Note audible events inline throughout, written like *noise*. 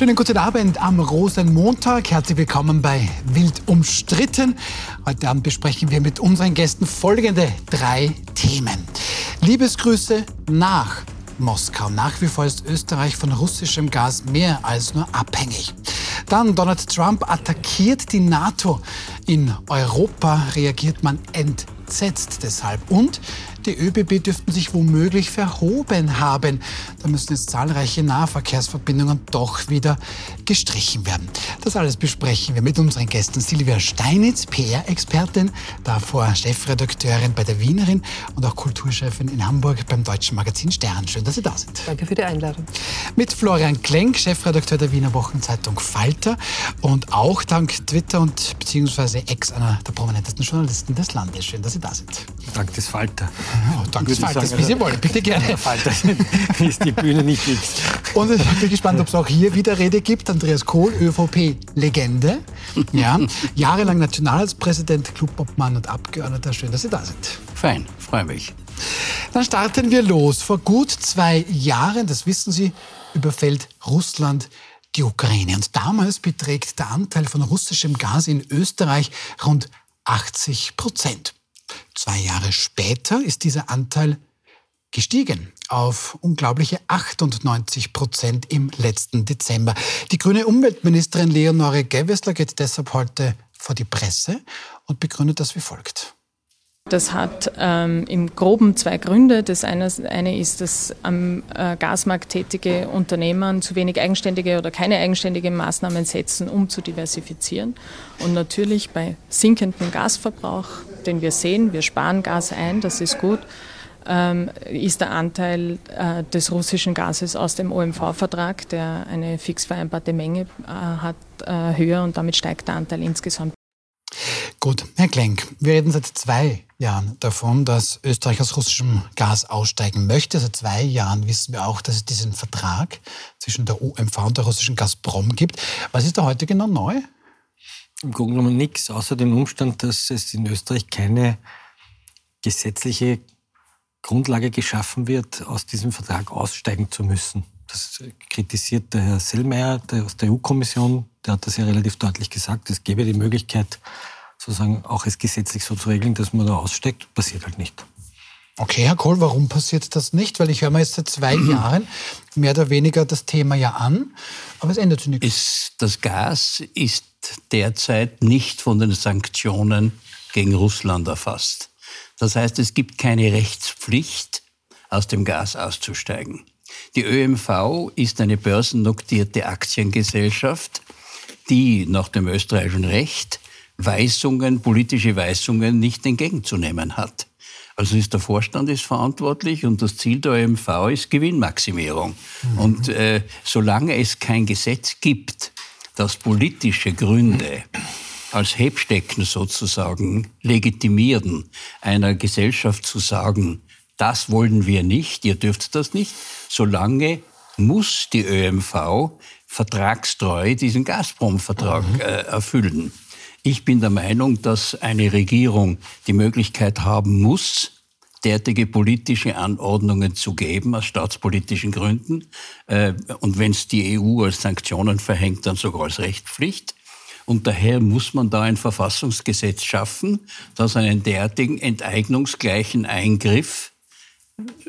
Schönen guten Abend am Rosenmontag. Herzlich willkommen bei Wild umstritten. Heute Abend besprechen wir mit unseren Gästen folgende drei Themen. Liebesgrüße nach Moskau. Nach wie vor ist Österreich von russischem Gas mehr als nur abhängig. Dann Donald Trump attackiert die NATO. In Europa reagiert man entsetzt deshalb. Und die ÖBB dürften sich womöglich verhoben haben. Da müssen jetzt zahlreiche Nahverkehrsverbindungen doch wieder gestrichen werden. Das alles besprechen wir mit unseren Gästen. Silvia Steinitz, PR-Expertin, davor Chefredakteurin bei der Wienerin und auch Kulturchefin in Hamburg beim deutschen Magazin Stern. Schön, dass Sie da sind. Danke für die Einladung. Mit Florian Klenk, Chefredakteur der Wiener Wochenzeitung Falter und auch dank Twitter und beziehungsweise Ex einer der prominentesten Journalisten des Landes. Schön, dass Sie da sind. Dank des Falter. Oh, danke des Falters, wie Sie wollen. Bitte gerne. *laughs* Falter *laughs* ist die Bühne nicht fix. Und ich bin gespannt, ob es auch hier Widerrede gibt. Andreas Kohl, ÖVP-Legende. Ja, jahrelang Nationalratspräsident, Clubobmann und Abgeordneter. Schön, dass Sie da sind. Fein, freue mich. Dann starten wir los. Vor gut zwei Jahren, das wissen Sie, überfällt Russland die Ukraine. Und damals beträgt der Anteil von russischem Gas in Österreich rund 80 Prozent. Zwei Jahre später ist dieser Anteil gestiegen auf unglaubliche 98 Prozent im letzten Dezember. Die grüne Umweltministerin Leonore Gewessler geht deshalb heute vor die Presse und begründet das wie folgt. Das hat ähm, im Groben zwei Gründe. Das eine, eine ist, dass am äh, Gasmarkt tätige Unternehmen zu wenig eigenständige oder keine eigenständigen Maßnahmen setzen, um zu diversifizieren. Und natürlich bei sinkendem Gasverbrauch, den wir sehen, wir sparen Gas ein, das ist gut, ähm, ist der Anteil äh, des russischen Gases aus dem OMV-Vertrag, der eine fix vereinbarte Menge äh, hat, äh, höher und damit steigt der Anteil insgesamt. Gut, Herr Klenk, wir reden seit zwei Jahren davon, dass Österreich aus russischem Gas aussteigen möchte. Seit zwei Jahren wissen wir auch, dass es diesen Vertrag zwischen der OMV und der russischen Gazprom gibt. Was ist da heute genau neu? Im Grunde genommen nichts, außer dem Umstand, dass es in Österreich keine gesetzliche Grundlage geschaffen wird, aus diesem Vertrag aussteigen zu müssen. Das kritisiert der Herr Sellmeier aus der EU-Kommission. Der hat das ja relativ deutlich gesagt. Es gäbe die Möglichkeit, sozusagen auch es gesetzlich so zu regeln, dass man da aussteigt. Passiert halt nicht. Okay, Herr Kohl, warum passiert das nicht? Weil ich höre mir jetzt seit zwei *clears throat* Jahren mehr oder weniger das Thema ja an, aber es ändert sich nichts. Ist, das Gas ist derzeit nicht von den Sanktionen gegen Russland erfasst. Das heißt, es gibt keine Rechtspflicht, aus dem Gas auszusteigen. Die ÖMV ist eine börsennotierte Aktiengesellschaft, die nach dem österreichischen Recht Weisungen, politische Weisungen nicht entgegenzunehmen hat. Also ist der Vorstand ist verantwortlich und das Ziel der ÖMV ist Gewinnmaximierung. Mhm. Und äh, solange es kein Gesetz gibt, das politische Gründe als Hebstecken sozusagen legitimieren, einer Gesellschaft zu sagen, das wollen wir nicht, ihr dürft das nicht, solange muss die ÖMV vertragstreu diesen Gazprom-Vertrag mhm. äh, erfüllen. Ich bin der Meinung, dass eine Regierung die Möglichkeit haben muss, derartige politische Anordnungen zu geben, aus staatspolitischen Gründen. Äh, und wenn es die EU als Sanktionen verhängt, dann sogar als Rechtspflicht. Und daher muss man da ein Verfassungsgesetz schaffen, das einen derartigen enteignungsgleichen Eingriff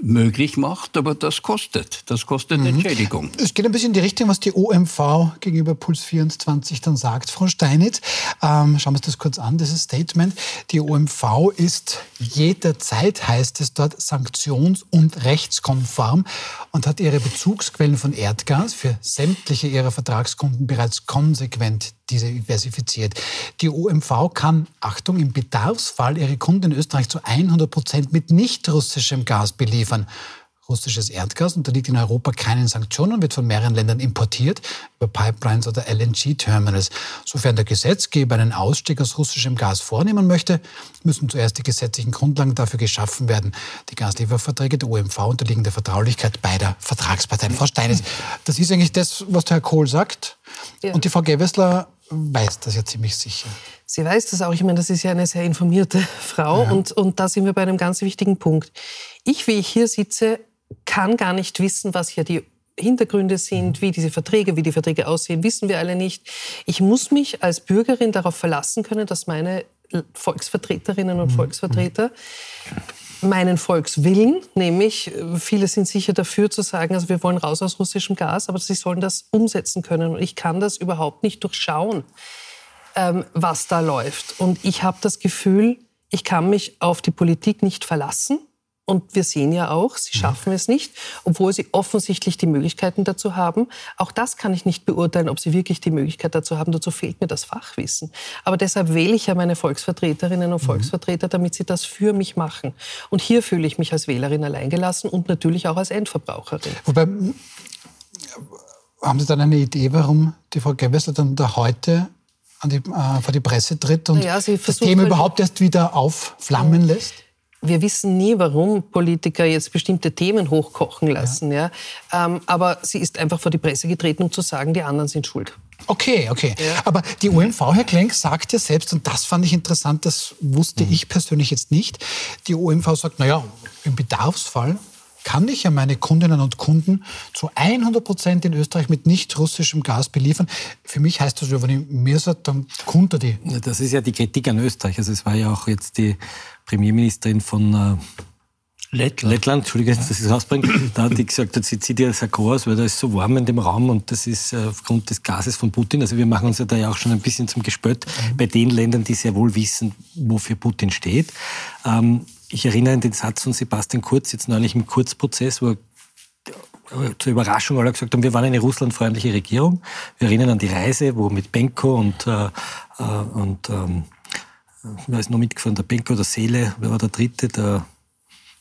möglich macht, aber das kostet. Das kostet mhm. Entschädigung. Es geht ein bisschen in die Richtung, was die OMV gegenüber Puls 24 dann sagt. Frau Steinitz, ähm, schauen wir uns das kurz an, dieses Statement. Die OMV ist jederzeit, heißt es dort, sanktions- und rechtskonform und hat ihre Bezugsquellen von Erdgas für sämtliche ihrer Vertragskunden bereits konsequent diversifiziert. Die OMV kann, Achtung, im Bedarfsfall ihre Kunden in Österreich zu 100 Prozent mit nicht russischem Gas beliefern. Russisches Erdgas unterliegt in Europa keinen Sanktionen und wird von mehreren Ländern importiert über Pipelines oder LNG-Terminals. Sofern der Gesetzgeber einen Ausstieg aus russischem Gas vornehmen möchte, müssen zuerst die gesetzlichen Grundlagen dafür geschaffen werden. Die Gaslieferverträge der OMV unterliegen der Vertraulichkeit beider Vertragsparteien. Frau Steines, das ist eigentlich das, was der Herr Kohl sagt. Ja. Und die Frau Gewessler weiß das ja ziemlich sicher. Sie weiß das auch. Ich meine, das ist ja eine sehr informierte Frau. Ja. Und, und da sind wir bei einem ganz wichtigen Punkt. Ich, wie ich hier sitze, kann gar nicht wissen, was hier die Hintergründe sind, wie diese Verträge, wie die Verträge aussehen, wissen wir alle nicht. Ich muss mich als Bürgerin darauf verlassen können, dass meine Volksvertreterinnen und mhm. Volksvertreter meinen Volkswillen, nämlich viele sind sicher dafür zu sagen, also wir wollen raus aus russischem Gas, aber sie sollen das umsetzen können. Und ich kann das überhaupt nicht durchschauen, ähm, was da läuft. Und ich habe das Gefühl, ich kann mich auf die Politik nicht verlassen. Und wir sehen ja auch, sie schaffen es nicht, obwohl sie offensichtlich die Möglichkeiten dazu haben. Auch das kann ich nicht beurteilen, ob sie wirklich die Möglichkeit dazu haben. Dazu fehlt mir das Fachwissen. Aber deshalb wähle ich ja meine Volksvertreterinnen und mhm. Volksvertreter, damit sie das für mich machen. Und hier fühle ich mich als Wählerin alleingelassen und natürlich auch als Endverbraucherin. Wobei, haben Sie dann eine Idee, warum die Frau Gewessler dann da heute die, äh, vor die Presse tritt und ja, das Thema halt überhaupt erst wieder aufflammen lässt? Wir wissen nie, warum Politiker jetzt bestimmte Themen hochkochen lassen. Ja. ja. Ähm, aber sie ist einfach vor die Presse getreten, um zu sagen, die anderen sind schuld. Okay, okay. Ja. Aber die OMV, Herr Klenk, sagt ja selbst, und das fand ich interessant, das wusste mhm. ich persönlich jetzt nicht, die OMV sagt, naja, im Bedarfsfall kann ich ja meine Kundinnen und Kunden zu 100 Prozent in Österreich mit nicht russischem Gas beliefern. Für mich heißt das, wenn ich mir sage, dann kunde die. Das ist ja die Kritik an Österreich. Also es war ja auch jetzt die Premierministerin von äh Lettland. Lettland, Entschuldige, dass ich das rausbringe. Da hat die gesagt, sie zieht ihr Sakko aus, weil da ist so warm in dem Raum und das ist äh, aufgrund des Gases von Putin. Also wir machen uns ja da ja auch schon ein bisschen zum Gespött mhm. bei den Ländern, die sehr wohl wissen, wofür Putin steht. Ähm, ich erinnere an den Satz von Sebastian Kurz, jetzt neulich im Kurzprozess, wo er zur Überraschung alle gesagt haben, wir waren eine russlandfreundliche Regierung. Wir erinnern an die Reise, wo mit Benko und, äh, äh und ähm, wer ist noch mitgefahren? Der Benko, der Seele, wer war der dritte? Der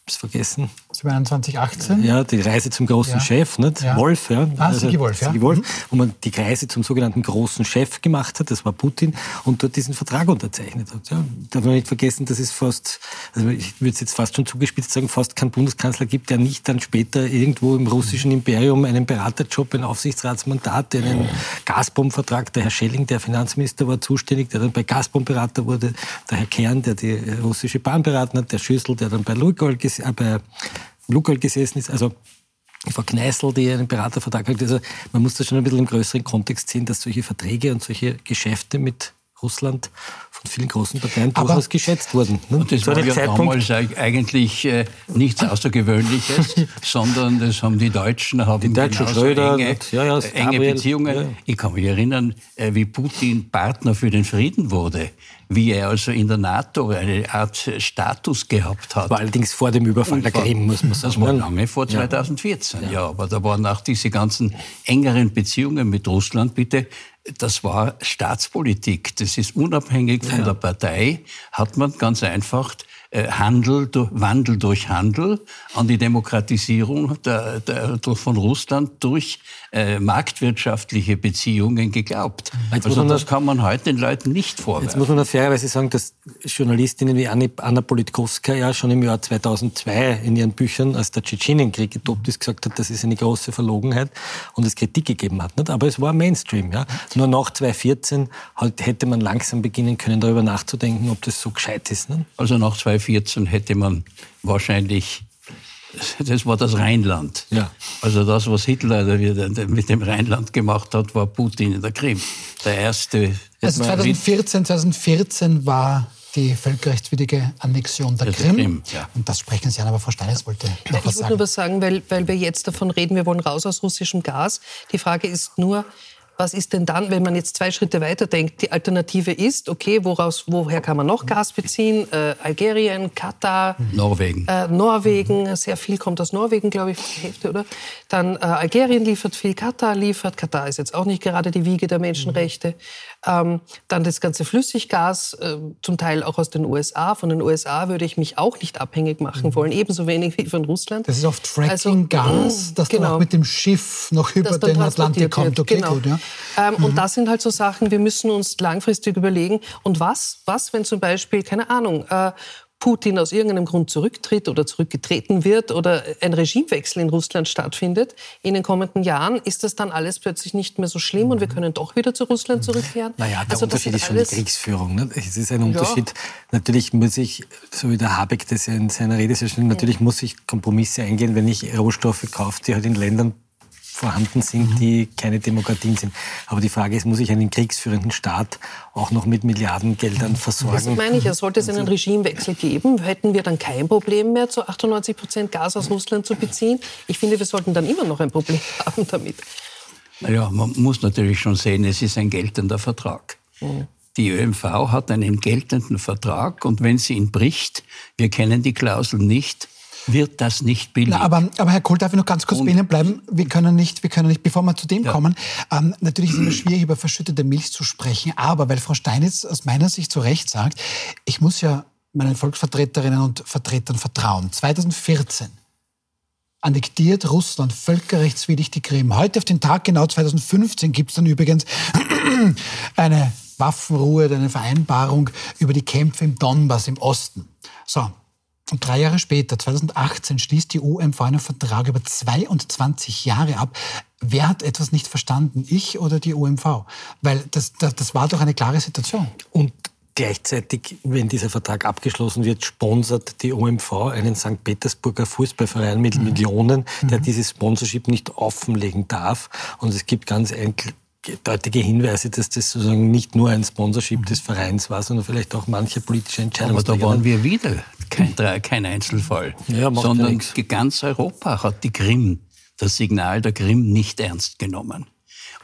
hab's vergessen. 2018? Ja, die Reise zum großen ja. Chef, nicht? Ja. Wolf, ja. Ah, also, Sigi Wolf, ja. Sigi Wolf, mhm. wo man die Reise zum sogenannten großen Chef gemacht hat, das war Putin, und dort diesen Vertrag unterzeichnet hat. Ja. Darf man nicht vergessen, dass es fast, also ich würde es jetzt fast schon zugespitzt sagen, fast keinen Bundeskanzler gibt, der nicht dann später irgendwo im russischen Imperium einen Beraterjob, ein Aufsichtsratsmandat, einen Gazprom-Vertrag, der Herr Schelling, der Finanzminister, war zuständig, der dann bei Gazprom Berater wurde, der Herr Kern, der die russische Bahn beraten hat, der Schüssel, der dann bei Lukoil, äh, bei Lukoil gesessen ist. Also Frau Kneißl, die einen Beratervertrag hat. Also man muss das schon ein bisschen im größeren Kontext sehen, dass solche Verträge und solche Geschäfte mit Russland von vielen großen Parteien Aber durchaus geschätzt wurden. Ne? Und das war ja damals eigentlich äh, nichts Außergewöhnliches, *laughs* sondern das haben die Deutschen haben die Deutschen Schröder, enge, ja, ja, enge Beziehungen. Ja. Ich kann mich erinnern, äh, wie Putin Partner für den Frieden wurde wie er also in der NATO eine Art Status gehabt hat. war allerdings vor dem Überfall der Krim, muss man sagen. Das war lange vor 2014, ja. ja. Aber da waren auch diese ganzen engeren Beziehungen mit Russland, bitte. Das war Staatspolitik. Das ist unabhängig von ja. der Partei, hat man ganz einfach Handel, Wandel durch Handel, an die Demokratisierung der, der, von Russland durch äh, marktwirtschaftliche Beziehungen geglaubt. Jetzt also das kann man heute den Leuten nicht vorwerfen. Jetzt muss man fairerweise sagen, dass Journalistinnen wie Anna Politkovska ja schon im Jahr 2002 in ihren Büchern, als der Tschetschenienkrieg getobt ist, gesagt hat, das ist eine große Verlogenheit und es Kritik gegeben hat. Nicht? Aber es war Mainstream. Ja? Nur nach 2014 halt, hätte man langsam beginnen können, darüber nachzudenken, ob das so gescheit ist. Nicht? Also nach 2014 2014 hätte man wahrscheinlich das war das Rheinland. Ja. Also das, was Hitler mit dem Rheinland gemacht hat, war Putin in der Krim. Der erste. Also 2014, 2014 war die völkerrechtswidrige Annexion der, der Krim. Krim ja. Und das sprechen Sie an, aber Frau Steines wollte noch ich was sagen. Ich wollte nur was sagen, weil, weil wir jetzt davon reden, wir wollen raus aus russischem Gas. Die Frage ist nur, was ist denn dann, wenn man jetzt zwei Schritte weiter denkt? Die Alternative ist, okay, woraus, woher kann man noch Gas beziehen? Äh, Algerien, Katar, Norwegen. Äh, Norwegen, sehr viel kommt aus Norwegen, glaube ich, die Hälfte, oder? Dann äh, Algerien liefert viel, Katar liefert. Katar ist jetzt auch nicht gerade die Wiege der Menschenrechte. Ähm, dann das ganze Flüssiggas, äh, zum Teil auch aus den USA. Von den USA würde ich mich auch nicht abhängig machen mhm. wollen, ebenso wenig wie von Russland. Das ist oft Fracking-Gas, also, das genau. dann auch mit dem Schiff noch über den Atlantik kommt. Okay, genau. gut, ja. Ähm, mhm. Und das sind halt so Sachen, wir müssen uns langfristig überlegen. Und was, was wenn zum Beispiel, keine Ahnung, äh, Putin aus irgendeinem Grund zurücktritt oder zurückgetreten wird oder ein Regimewechsel in Russland stattfindet in den kommenden Jahren, ist das dann alles plötzlich nicht mehr so schlimm und wir können doch wieder zu Russland zurückkehren? Naja, der also Unterschied ist schon die Kriegsführung. Ne? Es ist ein Unterschied. Ja. Natürlich muss ich, so wie der Habeck das in seiner Rede so schnell, natürlich ja. muss ich Kompromisse eingehen, wenn ich Rohstoffe kaufe, die halt in Ländern vorhanden sind, die keine Demokratien sind. Aber die Frage ist, muss ich einen kriegsführenden Staat auch noch mit Milliardengeldern versorgen? Das meine ich ja. Sollte es einen Regimewechsel geben, hätten wir dann kein Problem mehr, zu 98 Prozent Gas aus Russland zu beziehen. Ich finde, wir sollten dann immer noch ein Problem *laughs* haben damit. Ja, man muss natürlich schon sehen, es ist ein geltender Vertrag. Mhm. Die ÖMV hat einen geltenden Vertrag und wenn sie ihn bricht, wir kennen die Klausel nicht, wird das nicht billig. Na, aber, aber Herr Kohl, darf ich noch ganz kurz bei Ihnen bleiben? Wir können nicht, wir können nicht, bevor wir zu dem ja. kommen, ähm, natürlich ist es immer schwierig, über verschüttete Milch zu sprechen, aber weil Frau Steinitz aus meiner Sicht zu Recht sagt, ich muss ja meinen Volksvertreterinnen und Vertretern vertrauen. 2014 annektiert Russland völkerrechtswidrig die Krim. Heute auf den Tag genau 2015 gibt es dann übrigens *clears throat* eine Waffenruhe, eine Vereinbarung über die Kämpfe im Donbass im Osten. So, und drei Jahre später, 2018, schließt die UMV einen Vertrag über 22 Jahre ab. Wer hat etwas nicht verstanden? Ich oder die UMV? Weil das, das, das war doch eine klare Situation. Und Gleichzeitig, wenn dieser Vertrag abgeschlossen wird, sponsert die OMV einen St. Petersburger Fußballverein mit mhm. Millionen, der mhm. dieses Sponsorship nicht offenlegen darf. Und es gibt ganz deutliche Hinweise, dass das sozusagen nicht nur ein Sponsorship des Vereins war, sondern vielleicht auch manche politische Entscheidungen. Aber da waren wir wieder kein, kein Einzelfall, ja, sondern ja ganz Europa hat die Krim, das Signal der Krim nicht ernst genommen.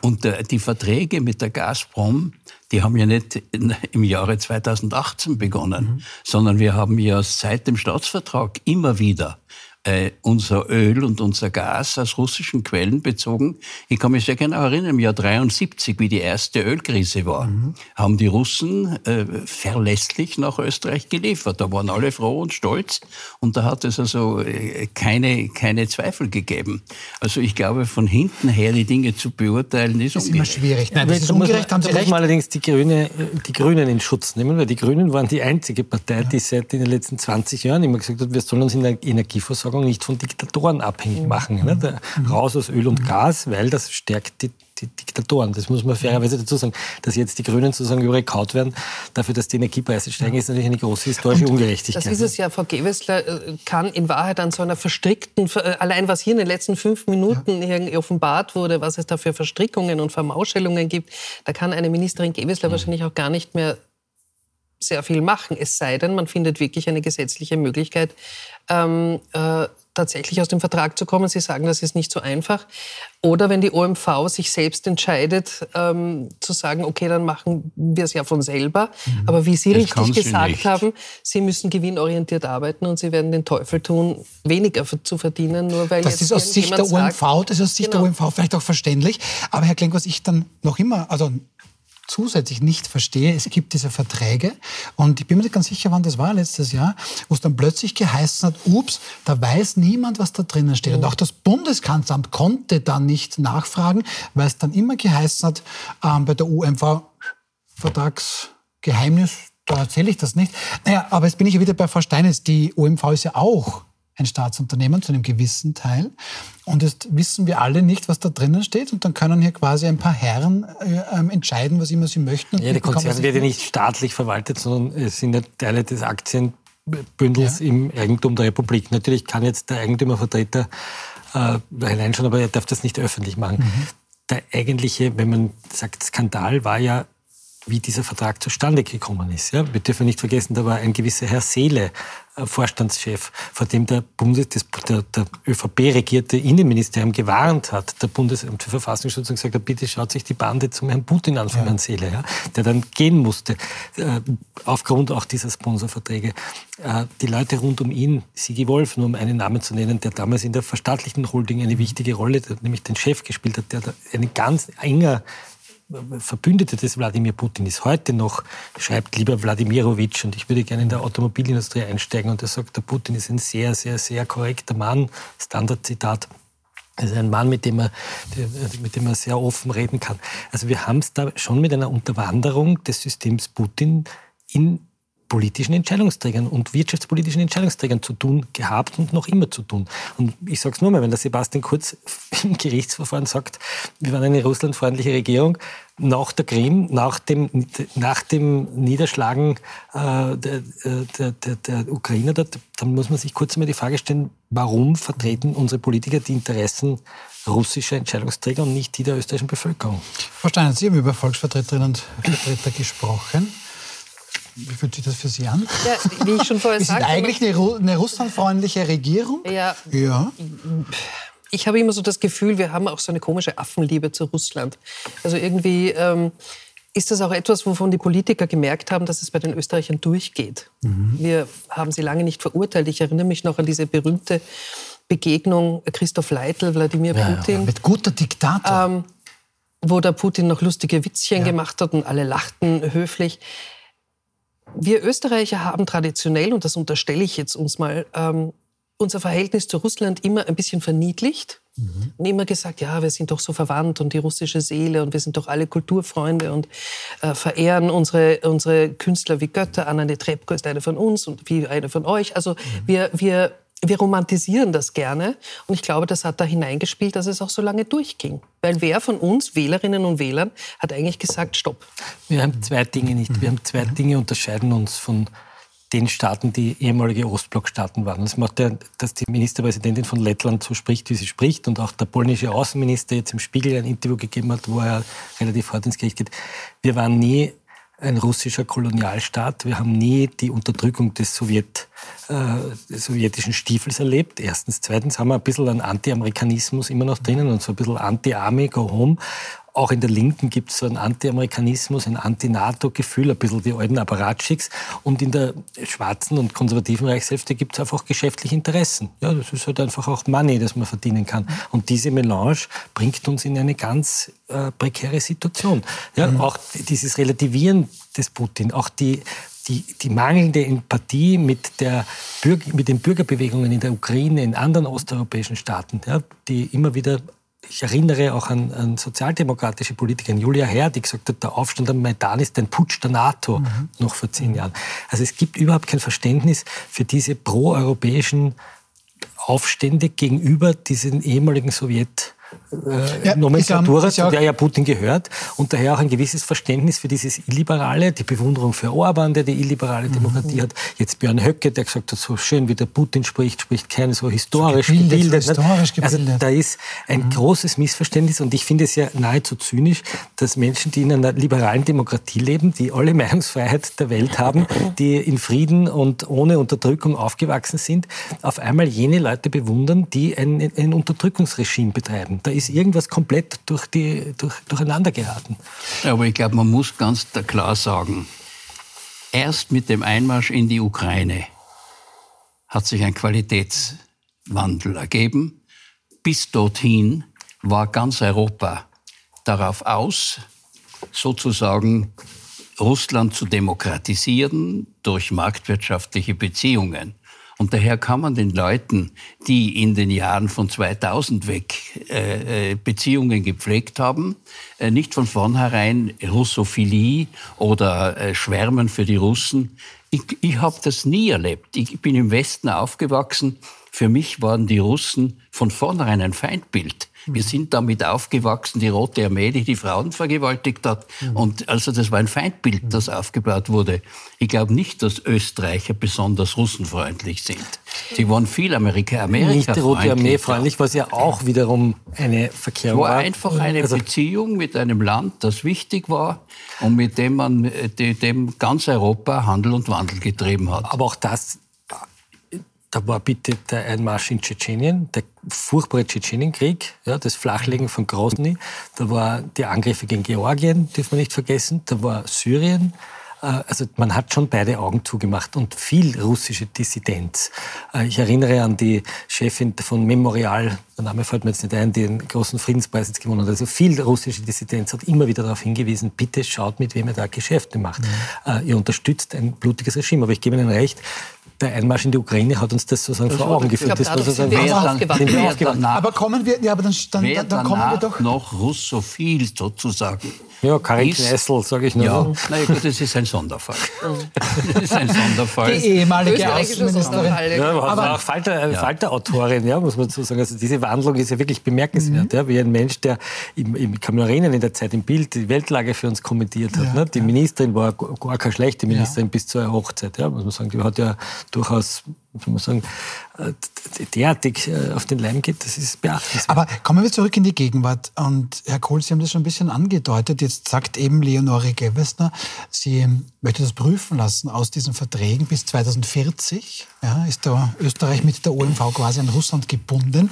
Und äh, die Verträge mit der Gazprom, die haben ja nicht im Jahre 2018 begonnen, mhm. sondern wir haben ja seit dem Staatsvertrag immer wieder äh, unser Öl und unser Gas aus russischen Quellen bezogen. Ich kann mich sehr genau erinnern, im Jahr 73, wie die erste Ölkrise war, mhm. haben die Russen äh, verlässlich nach Österreich geliefert. Da waren alle froh und stolz und da hat es also äh, keine, keine Zweifel gegeben. Also ich glaube, von hinten her die Dinge zu beurteilen, ist, ist immer schwierig. Nein, das ist ungerecht, haben Sie recht. allerdings die, Grüne, die Grünen in Schutz nehmen, weil die Grünen waren die einzige Partei, die seit in den letzten 20 Jahren immer gesagt hat, wir sollen uns in der Energieversorgung Versorgung nicht von Diktatoren abhängig mhm. machen. Ne? Mhm. raus aus Öl und mhm. Gas, weil das stärkt die, die, Diktatoren. Das muss man fairerweise dazu sagen. Dass jetzt die Grünen sozusagen übergekaut werden, dafür, dass die Energiepreise steigen, ist natürlich eine große historische und Ungerechtigkeit. Das ist es ja. Frau Gewessler äh, kann in Wahrheit an so einer verstrickten, äh, allein was hier in den letzten fünf Minuten ja. offenbart wurde, was es da für Verstrickungen und Vermauschelungen gibt, da kann eine Ministerin Gewessler mhm. wahrscheinlich auch gar nicht mehr sehr viel machen, es sei denn, man findet wirklich eine gesetzliche Möglichkeit, ähm, äh, tatsächlich aus dem Vertrag zu kommen. Sie sagen, das ist nicht so einfach. Oder wenn die OMV sich selbst entscheidet, ähm, zu sagen, okay, dann machen wir es ja von selber. Mhm. Aber wie Sie das richtig gesagt nicht. haben, Sie müssen gewinnorientiert arbeiten und Sie werden den Teufel tun, weniger zu verdienen, nur weil Das ist aus Sicht der OMV, das ist aus Sicht genau. der OMV vielleicht auch verständlich. Aber Herr Klenk, was ich dann noch immer, also zusätzlich nicht verstehe, es gibt diese Verträge und ich bin mir nicht ganz sicher, wann das war letztes Jahr, wo es dann plötzlich geheißen hat, ups, da weiß niemand, was da drinnen steht. Und auch das Bundeskanzleramt konnte dann nicht nachfragen, weil es dann immer geheißen hat, ähm, bei der UMV Vertragsgeheimnis, da erzähle ich das nicht. Naja, aber jetzt bin ich ja wieder bei Frau Steines, die UMV ist ja auch ein Staatsunternehmen zu einem gewissen Teil. Und jetzt wissen wir alle nicht, was da drinnen steht. Und dann können hier quasi ein paar Herren äh, ähm, entscheiden, was immer sie möchten. ja, der Konzern wird ja nicht staatlich verwaltet, sondern es sind ja Teile des Aktienbündels ja. im Eigentum der Republik. Natürlich kann jetzt der Eigentümervertreter äh, hineinschauen, aber er darf das nicht öffentlich machen. Mhm. Der eigentliche, wenn man sagt, Skandal war ja wie dieser Vertrag zustande gekommen ist. Ja, wir dürfen nicht vergessen, da war ein gewisser Herr Seele Vorstandschef, vor dem der, Bundes, der, der ÖVP-regierte Innenministerium gewarnt hat, der Bundesamt für Verfassungsschutz und gesagt hat, bitte schaut sich die Bande zum Herrn Putin an, von ja. Herrn Seele, ja, der dann gehen musste, äh, aufgrund auch dieser Sponsorverträge. Äh, die Leute rund um ihn, Sigi Wolf, nur um einen Namen zu nennen, der damals in der verstaatlichten Holding eine wichtige Rolle, nämlich den Chef gespielt hat, der ein ganz enger Verbündete des Wladimir Putin ist heute noch, schreibt lieber Wladimirovic und ich würde gerne in der Automobilindustrie einsteigen und er sagt, der Putin ist ein sehr, sehr, sehr korrekter Mann, Standardzitat. Also ein Mann, mit dem, er, mit dem man sehr offen reden kann. Also wir haben es da schon mit einer Unterwanderung des Systems Putin in politischen Entscheidungsträgern und wirtschaftspolitischen Entscheidungsträgern zu tun gehabt und noch immer zu tun. Und ich sage es nur mal, wenn der Sebastian Kurz *laughs* im Gerichtsverfahren sagt, wir waren eine russlandfreundliche Regierung, nach der Krim, nach dem, nach dem Niederschlagen äh, der, der, der, der Ukrainer, dann muss man sich kurz mal die Frage stellen, warum vertreten unsere Politiker die Interessen russischer Entscheidungsträger und nicht die der österreichischen Bevölkerung. Frau Steiner, Sie haben über Volksvertreterinnen und Vertreter gesprochen. Wie fühlt sich das für Sie an? Ja, wie ich schon vorher sagte. eigentlich eine, Ru eine russlandfreundliche Regierung. Ja, Ja. ich habe immer so das Gefühl, wir haben auch so eine komische Affenliebe zu Russland. Also irgendwie ähm, ist das auch etwas, wovon die Politiker gemerkt haben, dass es bei den Österreichern durchgeht. Wir haben sie lange nicht verurteilt. Ich erinnere mich noch an diese berühmte Begegnung Christoph Leitl, Wladimir Putin. Mit guter Diktator. Ähm, wo der Putin noch lustige Witzchen gemacht hat und alle lachten höflich. Wir Österreicher haben traditionell, und das unterstelle ich jetzt uns mal, ähm, unser Verhältnis zu Russland immer ein bisschen verniedlicht und immer gesagt, ja, wir sind doch so verwandt und die russische Seele und wir sind doch alle Kulturfreunde und äh, verehren unsere, unsere Künstler wie Götter. Anna Netrebko ist eine von uns und wie eine von euch. Also wir, wir, wir romantisieren das gerne und ich glaube, das hat da hineingespielt, dass es auch so lange durchging. Weil wer von uns, Wählerinnen und Wählern, hat eigentlich gesagt, stopp. Wir haben zwei Dinge nicht. Wir haben zwei Dinge unterscheiden uns von den Staaten, die ehemalige Ostblockstaaten waren. Das macht ja, dass die Ministerpräsidentin von Lettland so spricht, wie sie spricht und auch der polnische Außenminister jetzt im Spiegel ein Interview gegeben hat, wo er relativ hart ins Gericht geht. Wir waren nie ein russischer Kolonialstaat. Wir haben nie die Unterdrückung des, Sowjet, äh, des sowjetischen Stiefels erlebt. Erstens. Zweitens haben wir ein bisschen einen Anti-Amerikanismus immer noch drinnen und so ein bisschen Anti-Army, go home. Auch in der Linken gibt es so einen Anti-Amerikanismus, ein Anti-NATO-Gefühl, ein bisschen die alten Apparatschicks. Und in der schwarzen und konservativen Reichshälfte gibt es einfach geschäftliche Interessen. Ja, das ist halt einfach auch Money, das man verdienen kann. Und diese Melange bringt uns in eine ganz äh, prekäre Situation. Ja, Auch dieses Relativieren des Putin, auch die, die, die mangelnde Empathie mit, der mit den Bürgerbewegungen in der Ukraine, in anderen osteuropäischen Staaten, ja, die immer wieder ich erinnere auch an, an sozialdemokratische Politikerin Julia Herr, die gesagt hat, der Aufstand am Maidan ist ein Putsch der NATO, noch vor zehn Jahren. Also es gibt überhaupt kein Verständnis für diese proeuropäischen Aufstände gegenüber diesen ehemaligen Sowjet. Äh, Ja, Nomenklatura, zu der ja Putin gehört und daher auch ein gewisses Verständnis für dieses Illiberale, die Bewunderung für Orban, der die illiberale Demokratie hat. Jetzt Björn Höcke, der gesagt hat, so schön wie der Putin spricht, spricht keiner so historisch gebildet, so gebildet. nicht? historisch Also gebildet. da ist ein großes Missverständnis und ich finde es ja nahezu zynisch, dass Menschen, die in einer liberalen Demokratie leben, die alle *laughs* Meinungsfreiheit der Welt haben, die in Frieden und ohne Unterdrückung aufgewachsen sind, auf einmal jene Leute bewundern, die ein, ein Unterdrückungsregime betreiben. Da ist irgendwas komplett durch die, durch, durcheinander geraten. Aber ich glaube, man muss ganz klar sagen, erst mit dem Einmarsch in die Ukraine hat sich ein Qualitätswandel ergeben. Bis dorthin war ganz Europa darauf aus, sozusagen Russland zu demokratisieren durch marktwirtschaftliche Beziehungen. Und daher kann man den Leuten, die in den Jahren von 2000 weg äh, äh, Beziehungen gepflegt haben, äh, nicht von vornherein Russophilie oder äh, Schwärmen für die Russen. Ich, ich habe das nie erlebt. Ich bin im Westen aufgewachsen. Für mich waren die Russen von vornherein ein Feindbild. Wir sind damit aufgewachsen, die Rote Armee, die die Frauen vergewaltigt hat. Und also das war ein Feindbild, das aufgebaut wurde. Ich glaube nicht, dass Österreicher besonders russenfreundlich sind. Sie waren viel Amerika Amerika Nicht die Rote Armee freundlich, was ja auch wiederum eine Verkehrung war war. einfach eine Also- Beziehung mit einem Land, das wichtig war und mit dem man äh, de- dem ganz Europa Handel und Wandel getrieben hat. Aber auch das, da war bitte der Einmarsch in Tschetschenien, der furchtbare Tschetschenienkrieg, ja, das Flachlegen von Grozny, da war die Angriffe gegen Georgien, dürfen wir nicht vergessen, da war Syrien. Äh, Also man hat schon beide Augen zugemacht und viel russische Dissidenz. Äh, Ich erinnere an die Chefin von Memorial, der Name fällt mir jetzt nicht ein, die den großen Friedenspreis jetzt gewonnen hat. Also viel russische Dissidenz hat immer wieder darauf hingewiesen, bitte schaut, mit wem ihr da Geschäfte macht. Äh, Ihr unterstützt ein blutiges Regime. Aber ich gebe Ihnen recht, der Einmarsch in die Ukraine hat uns das sozusagen vor Augen geführt. Das war sozusagen wir dann- sind wir aufgewacht. Aber kommen wir, ja, aber dann, dann, dann, dann kommen wir doch. noch russophil sozusagen. ja, Karin Kneißl, sage ich nur. Ja, na ja, gut, das ist ein Sonderfall. *laughs* Das ist ein Sonderfall. Die ehemalige Außenministerin. Ja, aber, auch Falter, äh, Falter-Autorin, ja, muss man so sagen. Also diese Wandlung ist ja wirklich bemerkenswert. Ja, wie ein Mensch, der, im, im, erinnern, in der Zeit im Bild die Weltlage für uns kommentiert hat. Ja, ne? Die Ministerin war gar keine schlechte Ministerin bis zur Hochzeit. Ja, muss man sagen. Die hat ja durchaus, muss man sagen, äh, derartig äh, auf den Leim geht, das ist beachtenswert. Aber kommen wir zurück in die Gegenwart. Und Herr Kohl, Sie haben das schon ein bisschen angedeutet. Jetzt sagt eben Leonore Gewessner, sie möchte das prüfen lassen aus diesen Verträgen bis 2040. Ja, ist Österreich mit der OMV quasi an Russland gebunden,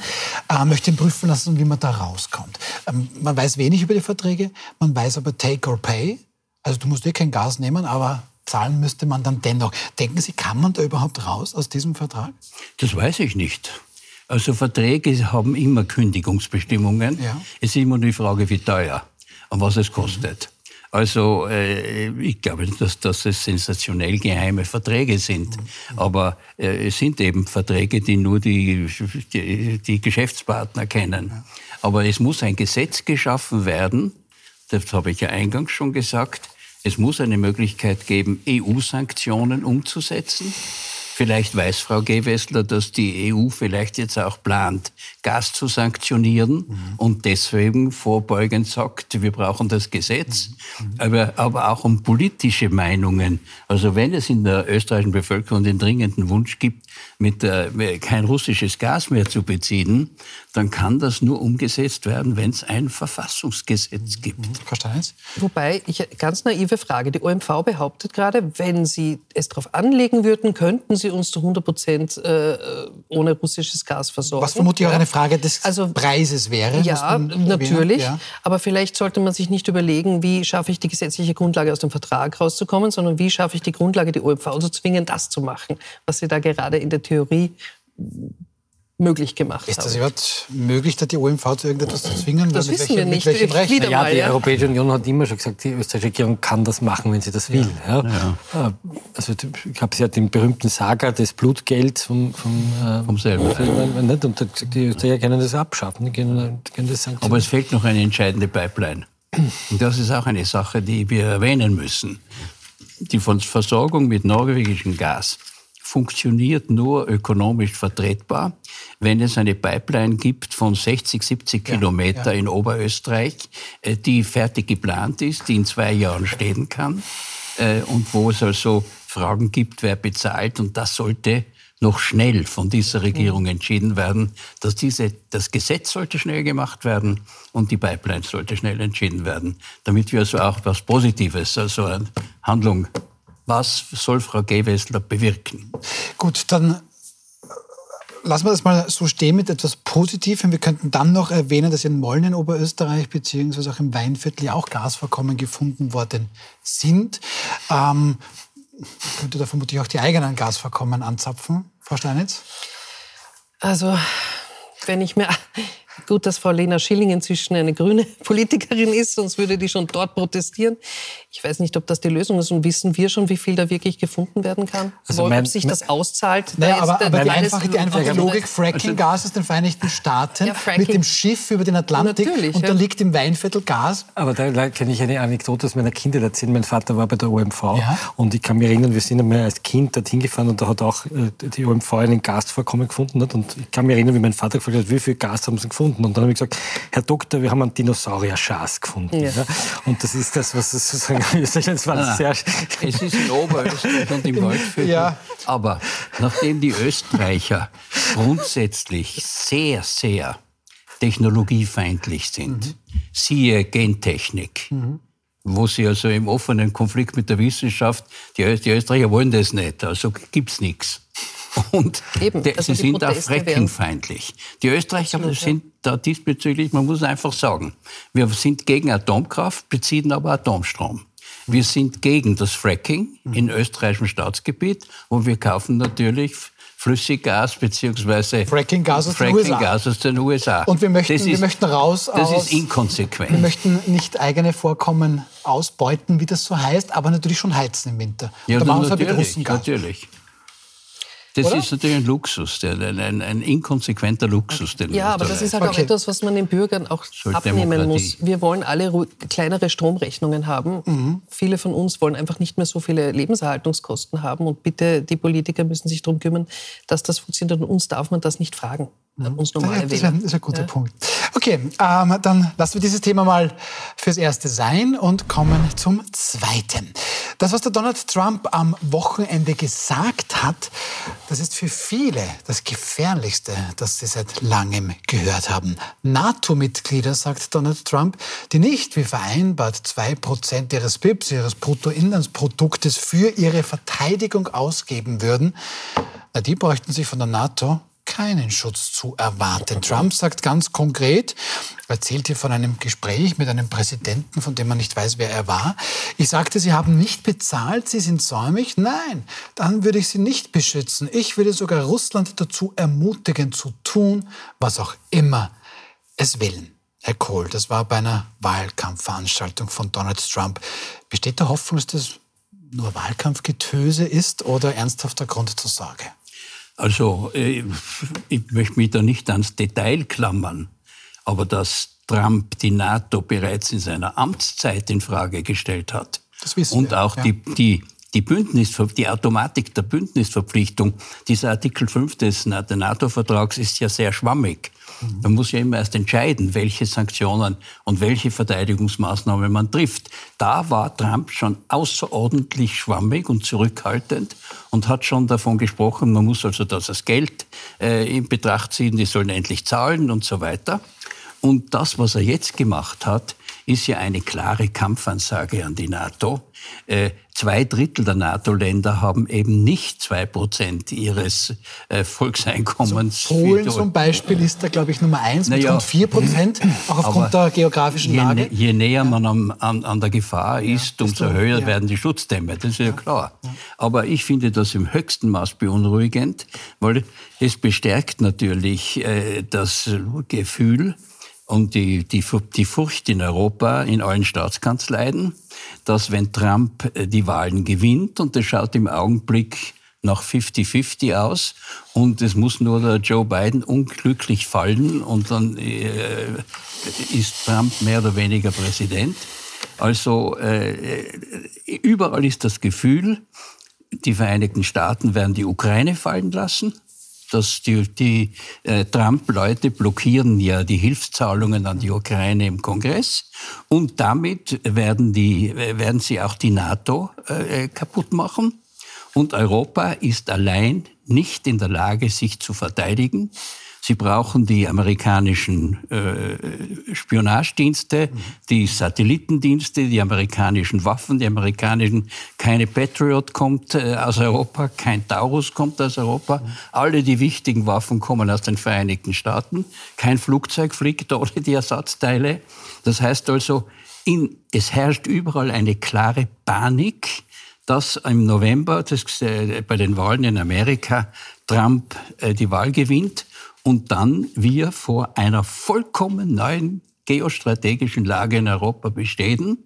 äh, möchte prüfen lassen, wie man da rauskommt. Ähm, man weiß wenig über die Verträge, man weiß aber Take or Pay. Also du musst eh kein Gas nehmen, aber zahlen müsste man dann dennoch. Denken Sie, kann man da überhaupt raus aus diesem Vertrag? Das weiß ich nicht. Also Verträge haben immer Kündigungsbestimmungen. Ja. Es ist immer nur die Frage, wie teuer und was es kostet. Mhm. Also äh, ich glaube nicht, dass, dass es sensationell geheime Verträge sind. Mhm. Aber äh, es sind eben Verträge, die nur die, die, die Geschäftspartner kennen. Ja. Aber es muss ein Gesetz geschaffen werden, das habe ich ja eingangs schon gesagt, es muss eine Möglichkeit geben, EU-Sanktionen umzusetzen. Vielleicht weiß Frau Gewessler, dass die EU vielleicht jetzt auch plant, Gas zu sanktionieren mhm. und deswegen vorbeugend sagt, wir brauchen das Gesetz. Mhm. Aber, aber auch um politische Meinungen. Also wenn es in der österreichischen Bevölkerung den dringenden Wunsch gibt, mit äh, kein russisches Gas mehr zu beziehen, dann kann das nur umgesetzt werden, wenn es ein Verfassungsgesetz gibt. Mhm. Verstehst? Wobei, ich, ganz naive Frage, die OMV behauptet gerade, wenn Sie es darauf anlegen würden, könnten Sie uns zu 100 Prozent äh, ohne russisches Gas versorgen. Was vermutlich auch eine Frage des also, Preises wäre. Ja, natürlich. Ja. Aber vielleicht sollte man sich nicht überlegen, wie schaffe ich die gesetzliche Grundlage aus dem Vertrag rauszukommen, sondern wie schaffe ich die Grundlage, die OMV zu zwingen, das zu machen, was Sie da gerade in der Theorie möglich gemacht Ist das überhaupt möglich, da die OMV zu irgendetwas zu zwingen? Das wissen welchem, wir nicht. Mit Recht? Ja, mal, die ja. Europäische Union hat immer schon gesagt, die österreichische Regierung kann das machen, wenn sie das will. Ja. Ja. Äh, also ich sie hat den berühmten Saga des Blutgelds vom, vom, äh, vom selben. Nicht? Und hat gesagt, die Österreicher können das abschaffen, die können, die können das Aber es fehlt noch eine entscheidende Pipeline. Und das ist auch eine Sache, die wir erwähnen müssen. Die Versorgung mit norwegischem Gas funktioniert nur ökonomisch vertretbar, wenn es eine Pipeline gibt von 60, 70 ja, Kilometer ja. in Oberösterreich, äh, die fertig geplant ist, die in zwei Jahren stehen kann äh, und wo es also Fragen gibt, wer bezahlt. Und das sollte noch schnell von dieser Regierung entschieden werden, dass diese, das Gesetz sollte schnell gemacht werden und die Pipeline sollte schnell entschieden werden, damit wir also auch was Positives, also eine Handlung was soll Frau Gewessler bewirken? Gut, dann äh, lassen wir das mal so stehen mit etwas Positivem. Wir könnten dann noch erwähnen, dass in Molln in Oberösterreich beziehungsweise auch im Weinviertel ja auch Gasvorkommen gefunden worden sind. Ähm, könnte da vermutlich auch die eigenen Gasvorkommen anzapfen, Frau Steinitz? Also, wenn ich mir Gut, dass Frau Lena Schilling inzwischen eine grüne *laughs* Politikerin ist, sonst würde die schon dort protestieren. Ich weiß nicht, ob das die Lösung ist. Und wissen wir schon, wie viel da wirklich gefunden werden kann? Also mein, ob sich das auszahlt? Naja, aber, aber die, einfache, die einfache Logik, Fracking-Gas aus den Vereinigten Staaten ja, mit dem Schiff über den Atlantik Natürlich, und ja. da liegt im Weinviertel Gas. Aber da kenne ich eine Anekdote aus meiner Kindheit erzählen. Mein Vater war bei der OMV ja. und ich kann mich erinnern, wir sind einmal als Kind dorthin gefahren und da hat auch äh, die OMV einen Gasvorkommen gefunden. Und ich kann mich erinnern, wie mein Vater gefragt hat, wie viel Gas haben sie gefunden? Gefunden. Und dann habe ich gesagt, Herr Doktor, wir haben einen Dinosaurier-Schaß gefunden. Ja. Ja? Und das ist das, was sozusagen *laughs* das war ah, sehr Es ist in Oberösterreich *laughs* und im Waldviertel. Ja. Aber nachdem die Österreicher grundsätzlich sehr, sehr technologiefeindlich sind, mhm. siehe Gentechnik, mhm wo sie also im offenen Konflikt mit der Wissenschaft, die, die Österreicher wollen das nicht, also gibt's nichts. Und Eben, de, also sie sind auch frackingfeindlich. Die Österreicher Absolut, sind da diesbezüglich, man muss einfach sagen, wir sind gegen Atomkraft, beziehen aber Atomstrom. Wir sind gegen das Fracking in österreichischem Staatsgebiet und wir kaufen natürlich Flüssiggas bzw. Fracking-Gas aus, Fracking aus, den USA. Und wir möchten, ist, wir möchten raus Das aus, ist inkonsequent. Wir möchten nicht eigene Vorkommen ausbeuten, wie das so heißt, aber natürlich schon heizen im Winter. Ja, da machen wir natürlich, natürlich. Das Oder? ist natürlich ein Luxus, ein, ein, ein inkonsequenter Luxus. Den ja, aber das ist halt okay. auch etwas, was man den Bürgern auch abnehmen muss. Wir wollen alle kleinere Stromrechnungen haben. Mhm. Viele von uns wollen einfach nicht mehr so viele Lebenserhaltungskosten haben. Und bitte, die Politiker müssen sich darum kümmern, dass das funktioniert. Und uns darf man das nicht fragen. Mhm. Uns normale das ist ein, das ist ein guter ja. Punkt. Okay, ähm, dann lassen wir dieses Thema mal fürs Erste sein und kommen zum Zweiten. Das, was der Donald Trump am Wochenende gesagt hat, das ist für viele das Gefährlichste, das sie seit langem gehört haben. NATO-Mitglieder, sagt Donald Trump, die nicht wie vereinbart zwei Prozent ihres BIPs, ihres Bruttoinlandsproduktes für ihre Verteidigung ausgeben würden, na, die bräuchten sich von der NATO keinen Schutz zu erwarten. Trump sagt ganz konkret, erzählt hier von einem Gespräch mit einem Präsidenten, von dem man nicht weiß, wer er war. Ich sagte, Sie haben nicht bezahlt, Sie sind säumig. Nein, dann würde ich Sie nicht beschützen. Ich würde sogar Russland dazu ermutigen, zu tun, was auch immer es will. Herr Kohl, das war bei einer Wahlkampfveranstaltung von Donald Trump. Besteht der Hoffnung, dass das nur Wahlkampfgetöse ist oder ernsthafter Grund zur Sorge? Also äh, ich möchte mich da nicht ans Detail klammern, aber dass Trump die NATO bereits in seiner Amtszeit in Frage gestellt hat und wir, auch ja. die, die, die, Bündnis, die Automatik der Bündnisverpflichtung, dieser Artikel 5 des NATO-Vertrags ist ja sehr schwammig. Man muss ja immer erst entscheiden, welche Sanktionen und welche Verteidigungsmaßnahmen man trifft. Da war Trump schon außerordentlich schwammig und zurückhaltend und hat schon davon gesprochen, man muss also das Geld äh, in Betracht ziehen, die sollen endlich zahlen und so weiter. Und das, was er jetzt gemacht hat, ist ja eine klare Kampfansage an die NATO. Äh, zwei Drittel der NATO-Länder haben eben nicht zwei Prozent ihres äh, Volkseinkommens. Also Polen zum Beispiel ist da, glaube ich, Nummer eins mit naja, rund vier Prozent, *clears throat* auch aufgrund der geografischen je, Lage. Je näher man am, an, an, der Gefahr ist, ja, umso höher ja. werden die Schutzdämme. Das ist ja, klar. Aber ich finde das im höchsten Maß beunruhigend, weil es bestärkt natürlich äh, das Gefühl, und die, die, die Furcht in Europa, in allen Staatskanzleien, dass wenn Trump äh, die Wahlen gewinnt, und das schaut im Augenblick nach 50-50 aus und es muss nur der Joe Biden unglücklich fallen und dann äh, ist Trump mehr oder weniger Präsident. Also äh, überall ist das Gefühl, die Vereinigten Staaten werden die Ukraine fallen lassen dass die, die äh, Trump-Leute blockieren ja die Hilfszahlungen an die Ukraine im Kongress und damit werden, die, werden sie auch die NATO äh, kaputt machen. Und Europa ist allein nicht in der Lage, sich zu verteidigen. Sie brauchen die amerikanischen äh, Spionagedienste, die Satellitendienste, die amerikanischen Waffen, die amerikanischen, keine Patriot kommt äh, aus Europa, kein Taurus kommt aus Europa. Alle die wichtigen Waffen kommen aus den Vereinigten Staaten. Kein Flugzeug fliegt ohne die Ersatzteile. Das heißt also, in, es herrscht überall eine klare Panik, dass im November das, äh, bei den Wahlen in Amerika Trump äh, die Wahl gewinnt und dann wir vor einer vollkommen neuen geostrategischen Lage in Europa bestehen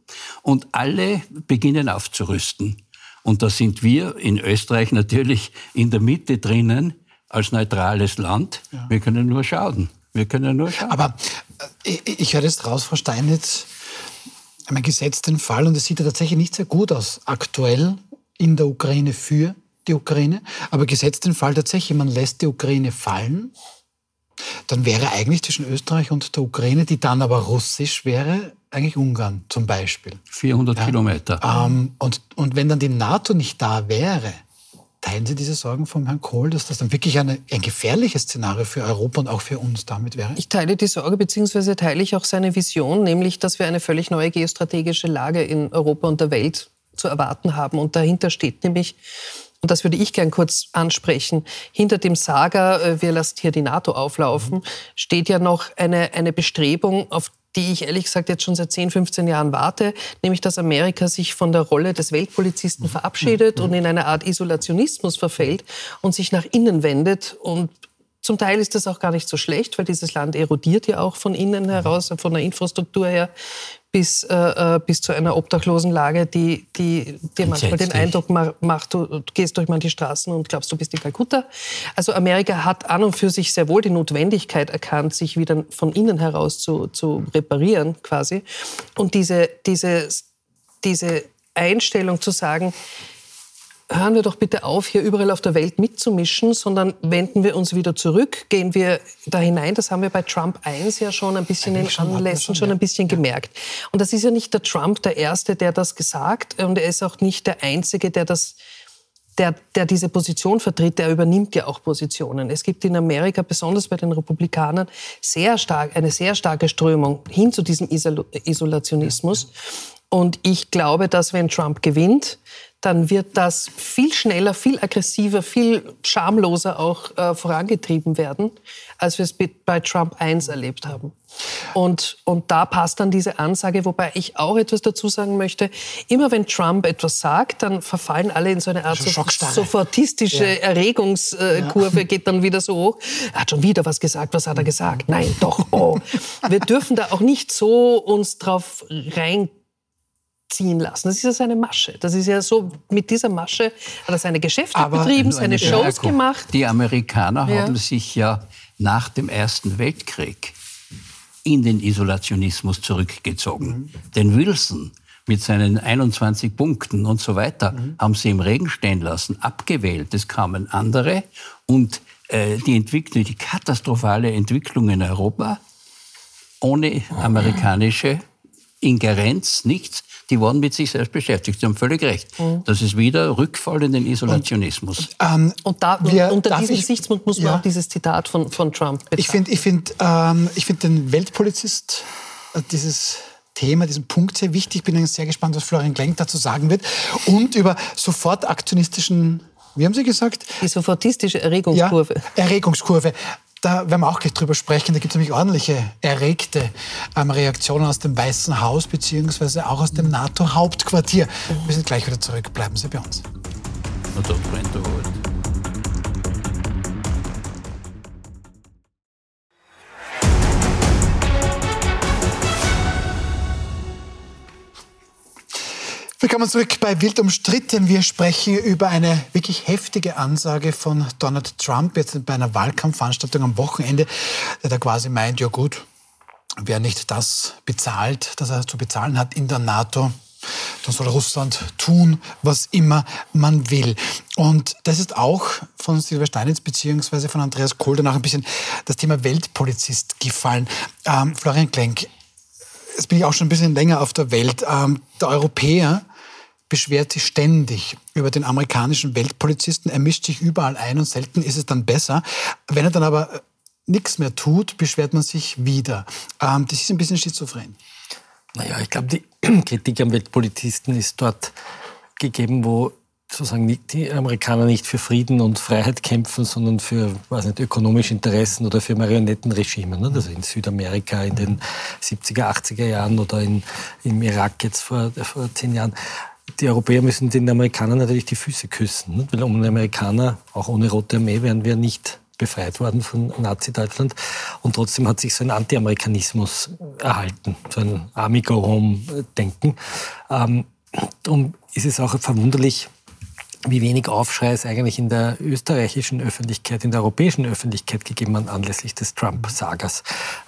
und alle beginnen aufzurüsten. Und da sind wir in Österreich natürlich in der Mitte drinnen als neutrales Land. Ja. Wir können nur schauen. Wir können nur schauen. Aber äh, ich, ich höre jetzt raus, Frau Steinitz, einen gesetzten Fall, und es sieht ja tatsächlich nicht sehr gut aus, aktuell in der Ukraine für die Ukraine, aber gesetzt den Fall tatsächlich, man lässt die Ukraine fallen, dann wäre eigentlich zwischen Österreich und der Ukraine, die dann aber russisch wäre, eigentlich Ungarn zum Beispiel. 400 ja? Kilometer. Ähm, und, und wenn dann die NATO nicht da wäre, teilen Sie diese Sorgen vom Herrn Kohl, dass das dann wirklich eine, ein gefährliches Szenario für Europa und auch für uns damit wäre? Ich teile die Sorge, beziehungsweise teile ich auch seine Vision, nämlich, dass wir eine völlig neue geostrategische Lage in Europa und der Welt zu erwarten haben. Und dahinter steht nämlich und das würde ich gern kurz ansprechen. Hinter dem Saga, äh, wir lassen hier die NATO auflaufen, steht ja noch eine, eine Bestrebung, auf die ich ehrlich gesagt jetzt schon seit 10, 15 Jahren warte, nämlich dass Amerika sich von der Rolle des Weltpolizisten verabschiedet und in eine Art Isolationismus verfällt und sich nach innen wendet. Und zum Teil ist das auch gar nicht so schlecht, weil dieses Land erodiert ja auch von innen heraus, von der Infrastruktur her bis, äh, äh, bis zu einer Obdachlosenlage, die, die dir manchmal den Eindruck macht, du, du, gehst durch manche Straßen und glaubst, du bist in Kalkutta. Also Amerika hat an und für sich sehr wohl die Notwendigkeit erkannt, sich wieder von innen heraus zu, zu reparieren quasi. Und diese, diese, diese Einstellung zu sagen, hören wir doch bitte auf, hier überall auf der Welt mitzumischen, sondern wenden wir uns wieder zurück, gehen wir da hinein. Das haben wir bei Trump 1 ja schon ein bisschen Eigentlich in Anlässen schon, schon, ein bisschen ja. gemerkt. Und das ist ja nicht der Trump der Erste, der das gesagt und er ist auch nicht der Einzige, der das der, der diese Position vertritt, der übernimmt ja auch Positionen. Es gibt in Amerika, besonders bei den Republikanern, sehr stark, eine sehr starke Strömung hin zu diesem Isolationismus. Und ich glaube, dass wenn Trump gewinnt, dann wird das viel schneller, viel aggressiver, viel schamloser auch äh, vorangetrieben werden, als wir es bei Trump 1 erlebt haben. Und, und da passt dann diese Ansage, wobei ich auch etwas dazu sagen möchte. Immer wenn Trump etwas sagt, dann verfallen alle in so eine Art so sofortistische ja. Erregungskurve, ja. geht dann wieder so hoch. Er hat schon wieder was gesagt, was hat er gesagt? Nein, doch, oh. Wir dürfen da auch nicht so uns drauf rein ziehen lassen. Das ist ja seine Masche. Das ist ja so, mit dieser Masche hat er seine Geschäfte Aber betrieben, seine Shows ja, gemacht. Die Amerikaner ja. haben sich ja nach dem Ersten Weltkrieg in den Isolationismus zurückgezogen. Mhm. Denn Wilson mit seinen 21 Punkten und so weiter mhm. haben sie im Regen stehen lassen, abgewählt. Es kamen andere und äh, die Entwicklung, die katastrophale Entwicklung in Europa ohne amerikanische Ingerenz, nichts, die waren mit sich selbst beschäftigt. Sie haben völlig recht. Mhm. Das ist wieder Rückfall in den Isolationismus. Und, ähm, und da, wir, unter diesem Gesichtspunkt muss man ja. auch dieses Zitat von, von Trump betrachten. Ich finde ich find, ähm, find den Weltpolizist, äh, dieses Thema, diesen Punkt sehr wichtig. Ich bin sehr gespannt, was Florian Klenk dazu sagen wird. Und über sofort aktionistischen wie haben Sie gesagt? Die sofortistische Erregungskurve. Ja, Erregungskurve da werden wir auch gleich drüber sprechen. Da gibt es nämlich ordentliche erregte ähm, Reaktionen aus dem Weißen Haus beziehungsweise auch aus dem NATO-Hauptquartier. Wir sind gleich wieder zurück. Bleiben Sie bei uns. Willkommen zurück bei Wild umstritten. Wir sprechen über eine wirklich heftige Ansage von Donald Trump jetzt bei einer Wahlkampfveranstaltung am Wochenende, der da quasi meint, ja gut, wer nicht das bezahlt, das er zu bezahlen hat in der NATO, dann soll Russland tun, was immer man will. Und das ist auch von Silvia Steinitz beziehungsweise von Andreas Kohl danach ein bisschen das Thema Weltpolizist gefallen. Ähm, Florian Klenk, jetzt bin ich auch schon ein bisschen länger auf der Welt. Ähm, der Europäer beschwert sich ständig über den amerikanischen Weltpolizisten. Er mischt sich überall ein und selten ist es dann besser. Wenn er dann aber äh, nichts mehr tut, beschwert man sich wieder. Ähm, das ist ein bisschen schizophren. Naja, ich glaube, die *clears throat* Kritik am Weltpolizisten ist dort gegeben, wo sozusagen die Amerikaner nicht für Frieden und Freiheit kämpfen, sondern für weiß nicht, ökonomische Interessen oder für Marionettenregime. Ne? Also in Südamerika in den 70er, 80er Jahren oder in, im Irak jetzt vor, vor zehn Jahren die Europäer müssen den Amerikanern natürlich die Füße küssen. Ne? Weil ohne Amerikaner, auch ohne Rote Armee, wären wir nicht befreit worden von Nazi-Deutschland. Und trotzdem hat sich so ein Anti-Amerikanismus erhalten, so ein Army-Go-Home-Denken. Ähm, darum ist es auch verwunderlich, wie wenig Aufschrei es eigentlich in der österreichischen Öffentlichkeit, in der europäischen Öffentlichkeit gegeben hat anlässlich des Trump-Sagers.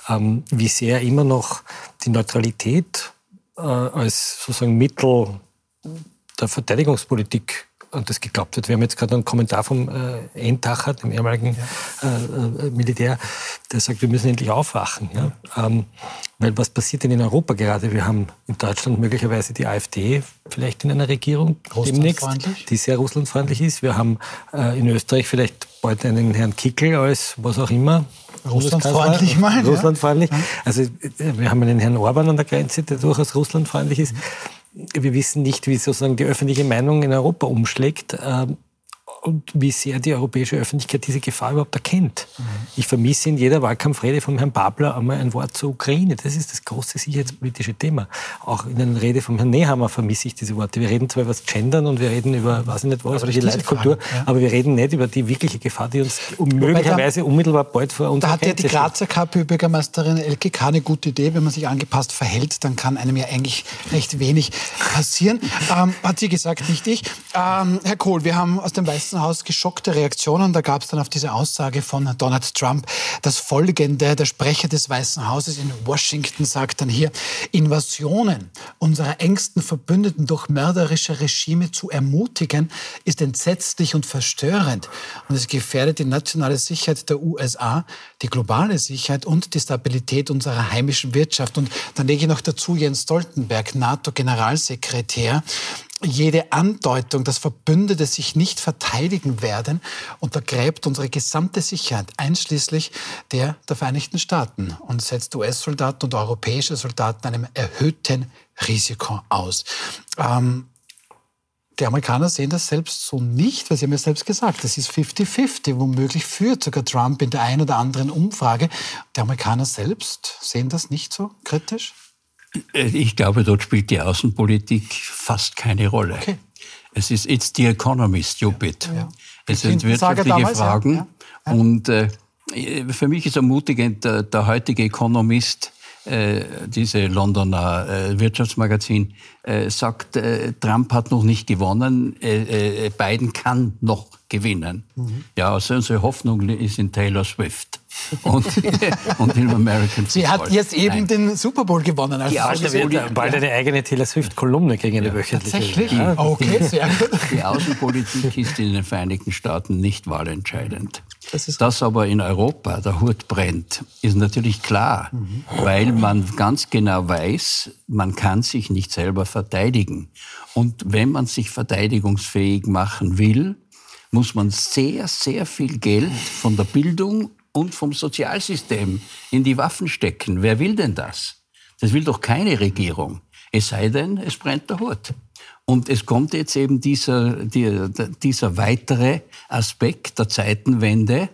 Ähm, wie sehr immer noch die Neutralität äh, als sozusagen Mittel der Verteidigungspolitik und das geglaubt wird. Wir haben jetzt gerade einen Kommentar vom äh, Entacher, dem ehemaligen äh, äh, Militär, der sagt, wir müssen endlich aufwachen. Ja? Ähm, weil was passiert denn in Europa gerade? Wir haben in Deutschland möglicherweise die AfD vielleicht in einer Regierung demnächst, die sehr russlandfreundlich ist. Wir haben äh, in Österreich vielleicht bald einen Herrn Kickel als was auch immer. Russlandfreundlich mal. Russlandfreundlich. Ja. Also äh, wir haben einen Herrn Orban an der Grenze, der durchaus russlandfreundlich ist. Mhm wir wissen nicht, wie sozusagen die öffentliche Meinung in Europa umschlägt. Und wie sehr die europäische Öffentlichkeit diese Gefahr überhaupt erkennt. Mhm. Ich vermisse in jeder Wahlkampfrede von Herrn Babler einmal ein Wort zur Ukraine. Das ist das große sicherheitspolitische Thema. Auch in der Rede von Herrn Nehammer vermisse ich diese Worte. Wir reden zwar über das Gendern und wir reden über, weiß ich nicht was, über die Leitkultur, ja. aber wir reden nicht über die wirkliche Gefahr, die uns möglicherweise unmittelbar bald vor uns Da hat ja die Grazer KPÖ-Bürgermeisterin Elke K. eine gute Idee. Wenn man sich angepasst verhält, dann kann einem ja eigentlich recht wenig passieren. ähm, hat sie gesagt, nicht ich. Ähm, Herr Kohl, wir haben aus dem Weißen Weißen Haus geschockte Reaktionen. Da gab es dann auf diese Aussage von Donald Trump das folgende. Der Sprecher des Weißen Hauses in Washington sagt dann hier, Invasionen unserer engsten Verbündeten durch mörderische Regime zu ermutigen, ist entsetzlich und verstörend. Und es gefährdet die nationale Sicherheit der USA, die globale Sicherheit und die Stabilität unserer heimischen Wirtschaft. Und dann lege ich noch dazu Jens Stoltenberg, NATO-Generalsekretär, jede Andeutung, dass Verbündete sich nicht verteidigen werden, untergräbt unsere gesamte Sicherheit, einschließlich der der Vereinigten Staaten und setzt US-Soldaten und europäische Soldaten einem erhöhten Risiko aus. Ähm, die Amerikaner sehen das selbst so nicht, weil sie haben ja selbst gesagt, das ist 50-50. Womöglich führt sogar Trump in der einen oder anderen Umfrage. Die Amerikaner selbst sehen das nicht so kritisch? Äh, ich glaube, dort spielt die Außenpolitik fast keine Rolle. Okay. Es ist It's the economy, stupid. Ja, ja. Es sind wirtschaftliche damals, Fragen. Ja. Und äh, für mich ist ermutigend, der, der heutige Economist, äh, diese Londoner äh, Wirtschaftsmagazin, äh, sagt, äh, Trump hat noch nicht gewonnen, Biden kann noch gewinnen. Mhm. Ja, also unsere Hoffnung ist in Taylor Swift *laughs* und, und im American Sie Football. hat jetzt eben Nein. den Super Bowl gewonnen. Also bald, wird, bald eine eigene Taylor Swift-Kolumne gegen eine ja. wöchentliche. Tatsächlich? Ja. Okay, sehr *laughs* gut. Die Außenpolitik ist in den Vereinigten Staaten nicht wahlentscheidend. Das Dass aber in Europa der Hut brennt, ist natürlich klar, mhm. weil man ganz genau weiß, man kann sich nicht selber verteidigen. Und wenn man sich verteidigungsfähig machen will, muss man sehr, sehr viel Geld von der Bildung und vom Sozialsystem in die Waffen stecken. Wer will denn das? Das will doch keine Regierung. Es sei denn, es brennt der Hut. Und es kommt jetzt eben dieser, dieser weitere Aspekt der Zeitenwende,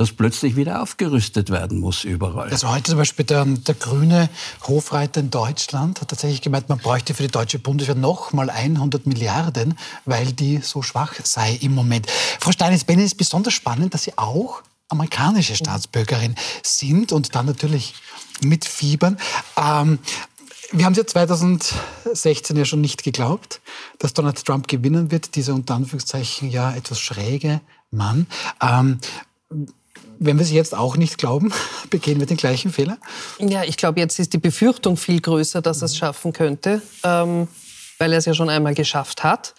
dass plötzlich wieder aufgerüstet werden muss überall. Also heute zum Beispiel der, der grüne Hofreiter in Deutschland hat tatsächlich gemeint, man bräuchte für die deutsche Bundeswehr noch mal 100 Milliarden, weil die so schwach sei im Moment. Frau Stein-Benny ist besonders spannend, dass Sie auch amerikanische Staatsbürgerin sind und dann natürlich mitfiebern. Ähm, wir haben es ja 2016 ja schon nicht geglaubt, dass Donald Trump gewinnen wird, dieser unter Anführungszeichen ja etwas schräge Mann. Ähm, wenn wir es jetzt auch nicht glauben, *laughs* begehen wir den gleichen Fehler? Ja, ich glaube, jetzt ist die Befürchtung viel größer, dass er es schaffen könnte, ähm, weil er es ja schon einmal geschafft hat.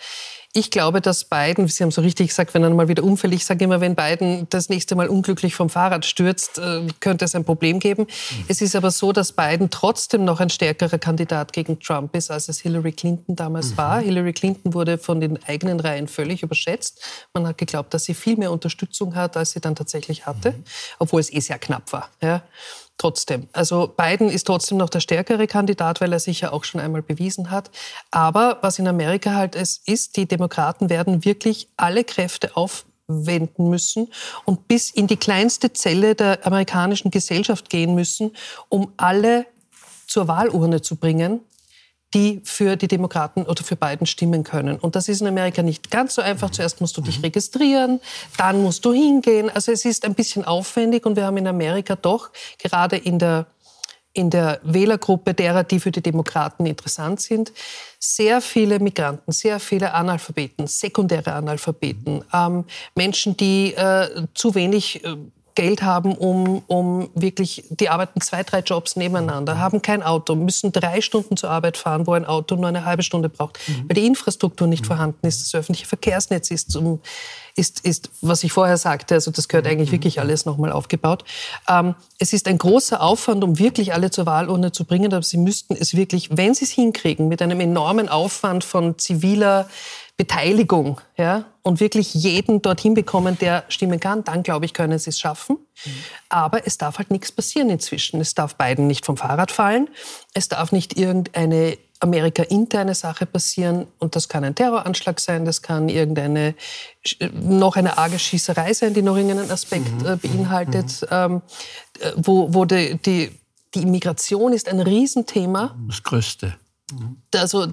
Ich glaube, dass Biden, Sie haben so richtig gesagt, wenn er mal wieder umfällt, ich sage immer, wenn Biden das nächste Mal unglücklich vom Fahrrad stürzt, äh, könnte es ein Problem geben. Es ist aber so, dass Biden trotzdem noch ein stärkerer Kandidat gegen Trump ist, als es Hillary Clinton damals mhm. war. Hillary Clinton wurde von den eigenen Reihen völlig überschätzt. Man hat geglaubt, dass sie viel mehr Unterstützung hat, als sie dann tatsächlich hatte, mhm. obwohl es eh sehr knapp war. Ja trotzdem. Also Biden ist trotzdem noch der stärkere Kandidat, weil er sich ja auch schon einmal bewiesen hat. Aber was in Amerika halt ist, ist, die Demokraten werden wirklich alle Kräfte aufwenden müssen und bis in die kleinste Zelle der amerikanischen Gesellschaft gehen müssen, um alle zur Wahlurne zu bringen die für die Demokraten oder für Biden stimmen können. Und das ist in Amerika nicht ganz so einfach. Zuerst musst du dich registrieren, dann musst du hingehen. Also es ist ein bisschen aufwendig und wir haben in Amerika doch gerade in der in der Wählergruppe derer, die für die Demokraten interessant sind, sehr viele Migranten, sehr viele Analphabeten, sekundäre Analphabeten, ähm, Menschen, die äh, zu wenig äh, Geld haben, um, um wirklich, die arbeiten zwei, drei Jobs nebeneinander, haben kein Auto, müssen drei Stunden zur Arbeit fahren, wo ein Auto nur eine halbe Stunde braucht, mhm. weil die Infrastruktur nicht mhm. vorhanden ist, das öffentliche Verkehrsnetz ist, um, ist, ist, was ich vorher sagte, also das gehört eigentlich mhm. wirklich alles nochmal aufgebaut. Ähm, es ist ein großer Aufwand, um wirklich alle zur Wahlurne zu bringen, aber sie müssten es wirklich, wenn sie es hinkriegen, mit einem enormen Aufwand von ziviler Beteiligung ja, und wirklich jeden dorthin bekommen, der stimmen kann, dann glaube ich, können sie es schaffen. Mhm. Aber es darf halt nichts passieren inzwischen. Es darf beiden nicht vom Fahrrad fallen. Es darf nicht irgendeine Amerika-interne Sache passieren. Und das kann ein Terroranschlag sein, das kann irgendeine, noch eine arge Schießerei sein, die noch irgendeinen Aspekt mhm. äh, beinhaltet, mhm. ähm, äh, wo, wo die, die, die Immigration ist ein Riesenthema. Das Größte. Also,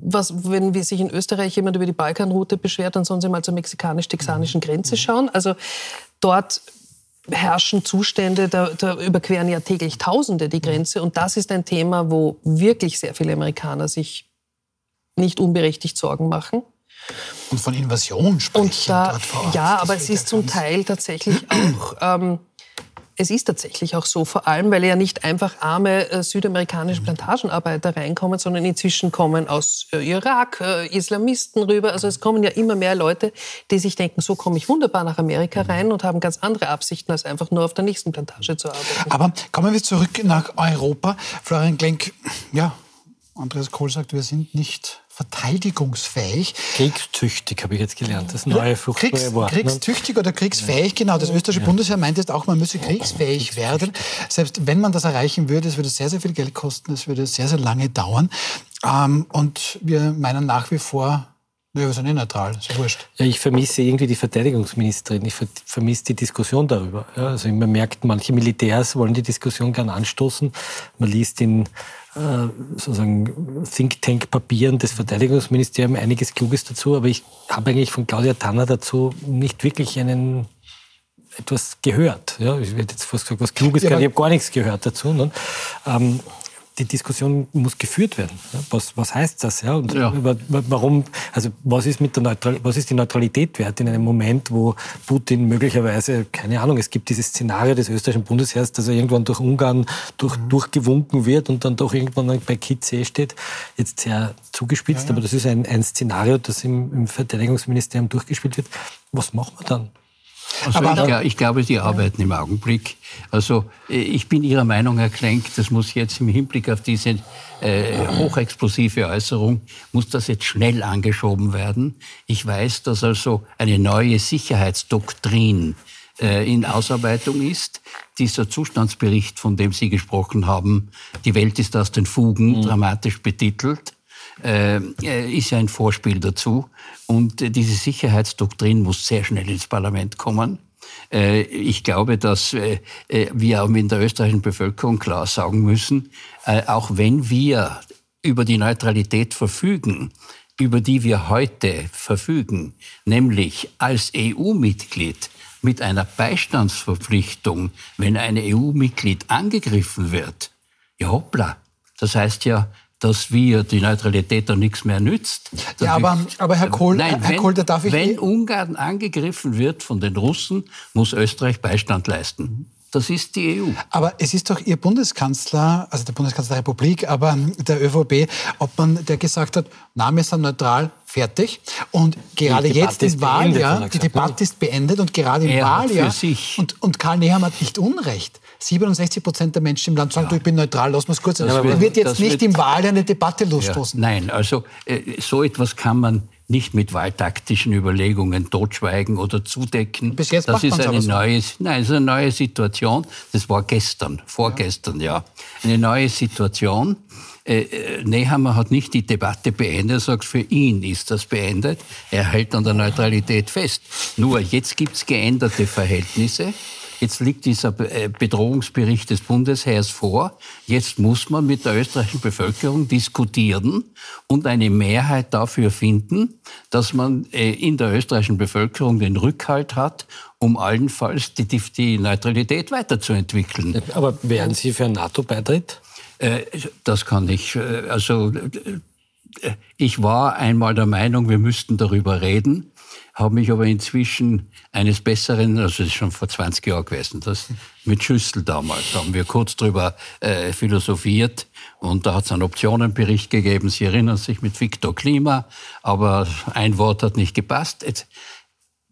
was, wenn sich in Österreich jemand über die Balkanroute beschwert, dann sollen sie mal zur mexikanisch-texanischen Grenze schauen. Also, dort herrschen Zustände, da, da, überqueren ja täglich Tausende die Grenze. Und das ist ein Thema, wo wirklich sehr viele Amerikaner sich nicht unberechtigt Sorgen machen. Und von Invasion sprechen und da. Ja, aber es ist zum Teil tatsächlich auch. Ähm, es ist tatsächlich auch so, vor allem, weil ja nicht einfach arme äh, südamerikanische Plantagenarbeiter reinkommen, sondern inzwischen kommen aus äh, Irak äh, Islamisten rüber. Also es kommen ja immer mehr Leute, die sich denken, so komme ich wunderbar nach Amerika rein und haben ganz andere Absichten, als einfach nur auf der nächsten Plantage zu arbeiten. Aber kommen wir zurück nach Europa. Florian Klenk, ja, Andreas Kohl sagt, wir sind nicht verteidigungsfähig. Kriegstüchtig habe ich jetzt gelernt. Das neue furchtbare Kriegs, Wort. ne? kriegstüchtig oder kriegsfähig, genau. Das österreichische Bundesheer meint jetzt auch, man müsse kriegsfähig werden. Selbst wenn man das erreichen würde, es würde sehr, sehr viel Geld kosten, es würde sehr, sehr lange dauern. Ähm, und wir meinen nach wie vor, ja, wir sind eh neutral, ist wurscht. Ja, ich vermisse irgendwie die Verteidigungsministerin. Ich ver vermisse die Diskussion darüber. Ja, also man merkt, manche Militärs wollen die Diskussion gern anstoßen. Man liest in sozusagen Think Tank Papieren des Verteidigungsministeriums einiges Kluges dazu, aber ich habe eigentlich von Claudia Tanner dazu nicht wirklich einen etwas gehört. Ja, ich werde jetzt fast gesagt, was Kluges, Ja, ich habe gar nichts gehört dazu. Ne? Ähm, die Diskussion muss geführt werden. Ja, was, was heißt das? Ja? Und Ja. wa- wa- warum, also was ist, mit der Neutral, was ist die Neutralität wert in einem Moment, wo Putin möglicherweise, keine Ahnung, es gibt dieses Szenario des österreichischen Bundesheers, dass er irgendwann durch Ungarn durch, durchgewunken wird und dann doch irgendwann bei Kitzee steht. Jetzt sehr zugespitzt, aber das ist ein, ein Szenario, das im, im Verteidigungsministerium durchgespielt wird. Was machen wir dann? Also ich, ich glaube, die arbeiten im Augenblick. Also äh, ich bin Ihrer Meinung, Herr Klenk, das muss jetzt im Hinblick auf diese äh, hochexplosive Äußerung, muss das jetzt schnell angeschoben werden. Ich weiß, dass also eine neue Sicherheitsdoktrin äh, in Ausarbeitung ist. Dieser Zustandsbericht, von dem Sie gesprochen haben, die Welt ist aus den Fugen, dramatisch betitelt, ist ja ein Vorspiel dazu. Und äh, diese Sicherheitsdoktrin muss sehr schnell ins Parlament kommen. Äh, ich glaube, dass äh, äh, wir auch in der österreichischen Bevölkerung klar sagen müssen, äh, auch wenn wir über die Neutralität verfügen, über die wir heute verfügen, nämlich als EU-Mitglied mit einer Beistandsverpflichtung, wenn ein EU-Mitglied angegriffen wird, ja hoppla, das heißt ja, dass wir die Neutralität dann nichts mehr nützt. Ja, aber, aber Herr Kohl, Nein, Herr wenn, Kohl, da darf ich... wenn Ungarn angegriffen wird von den Russen, muss Österreich Beistand leisten. Das ist die EU. Aber es ist doch Ihr Bundeskanzler, also der Bundeskanzler der Republik, aber der ÖVP, ob man, der gesagt hat, na, wir sind neutral, fertig. Und gerade jetzt im ist Wahljahr, die Debatte ist beendet und gerade im Wahljahr, für sich- und, und Karl Nehammer hat nicht Unrecht. 67 Prozent der Menschen im Land sagen, du, ich bin neutral, lass mal kurz. Das Das wird- wird jetzt nicht wird- im Wahljahr eine Debatte Ja, losstoßen. nein, also äh, so etwas kann man nicht mit wahltaktischen Überlegungen totschweigen oder zudecken. Bis jetzt das ist eine so. neue, nein, es ist eine neue Situation. Das war gestern, vorgestern, ja. Eine neue Situation. Äh, äh, Nehammer hat nicht die Debatte beendet, er sagt, für ihn ist das beendet. Er hält an der Neutralität fest. Nur jetzt gibt es geänderte Verhältnisse. Jetzt liegt dieser äh, Bedrohungsbericht des Bundesheers vor. Jetzt muss man mit der österreichischen Bevölkerung diskutieren und eine Mehrheit dafür finden, dass man äh, in der österreichischen Bevölkerung den Rückhalt hat, um allenfalls die, die, Neutralität weiterzuentwickeln. Aber wären Sie für einen NATO-Beitritt? Äh, Das kann ich, also ich war einmal der Meinung, wir müssten darüber reden, habe mich aber inzwischen eines Besseren, also das ist schon vor 20 Jahren gewesen, das mit Schüssel damals, haben wir kurz drüber äh, philosophiert und da hat es einen Optionenbericht gegeben, Sie erinnern sich mit Viktor Klima, aber ein Wort hat nicht gepasst. Jetzt,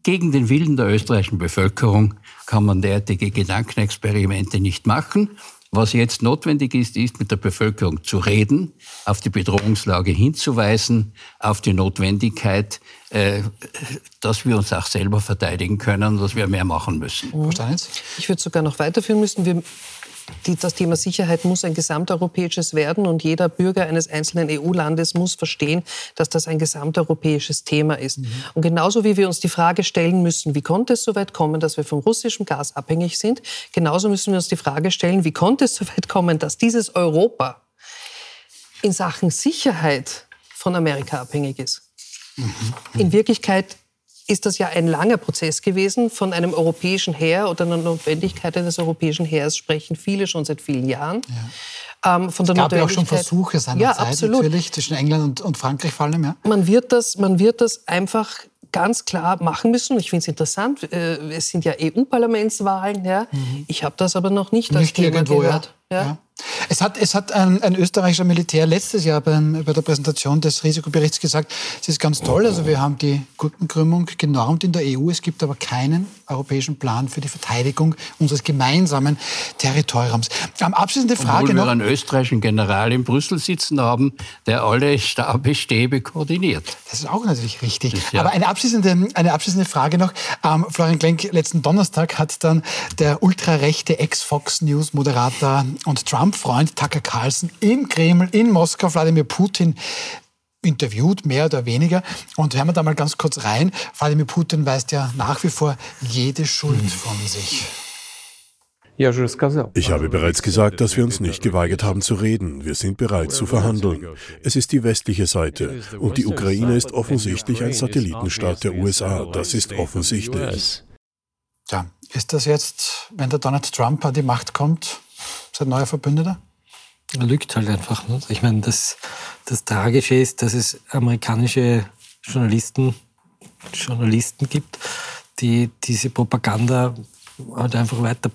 gegen den Willen der österreichischen Bevölkerung kann man derartige Gedankenexperimente nicht machen. Was jetzt notwendig ist, ist mit der Bevölkerung zu reden, auf die Bedrohungslage hinzuweisen, auf die Notwendigkeit, dass wir uns auch selber verteidigen können, dass wir mehr machen müssen. Steinitz? Ich würde sogar noch weiterführen müssen. Wir, die, das Thema Sicherheit muss ein gesamteuropäisches werden und jeder Bürger eines einzelnen EU-Landes muss verstehen, dass das ein gesamteuropäisches Thema ist. Und genauso wie wir uns die Frage stellen müssen, wie konnte es so weit kommen, dass wir vom russischen Gas abhängig sind, genauso müssen wir uns die Frage stellen, wie konnte es so weit kommen, dass dieses Europa in Sachen Sicherheit von Amerika abhängig ist. In Wirklichkeit ist das ja ein langer Prozess gewesen. Von einem europäischen Heer oder einer Notwendigkeit eines europäischen Heers sprechen viele schon seit vielen Jahren. Ähm, von der es gab ja auch schon Versuche seiner ja, Zeit absolut. natürlich, zwischen England und, und Frankreich vor allem. Ja. Man, wird das, man wird das einfach ganz klar machen müssen. Ich finde es interessant. Äh, es sind ja EU-Parlamentswahlen. Ja. Mhm. Ich habe das aber noch nicht, nicht als irgendwo, gehört. Ja. ja. Es hat, es hat ein, ein österreichischer Militär letztes Jahr beim, bei der Präsentation des Risikoberichts gesagt, es ist ganz toll, also wir haben die Gurkenkrümmung genormt in der EU, es gibt aber keinen europäischen Plan für die Verteidigung unseres gemeinsamen Territoriums. Am abschließende Frage Obwohl noch. wir einen österreichischen General in Brüssel sitzen haben, der alle Stabbestäbe koordiniert. Das ist auch natürlich richtig. Ist, ja. Aber eine abschließende, eine abschließende Frage noch. Ähm, Florian Klenk, letzten Donnerstag hat dann der ultrarechte Ex-Fox News-Moderator und Trump-Freund Tucker Carlson im Kreml in Moskau Wladimir Putin interviewt, mehr oder weniger. Und hören wir da mal ganz kurz rein. Wladimir Putin weist ja nach wie vor jede Schuld von sich. Ich habe bereits gesagt, dass wir uns nicht geweigert haben zu reden. Wir sind bereit zu verhandeln. Es ist die westliche Seite. Und die Ukraine ist offensichtlich ein Satellitenstaat der USA. Das ist offensichtlich. Ja, ist das jetzt, wenn der Donald Trump an die Macht kommt, sein neuer Verbündeter? Er lügt halt einfach. Ne? Ich meine, das, das Tragische ist, dass es amerikanische Journalisten, Journalisten gibt, die diese Propaganda halt einfach weiter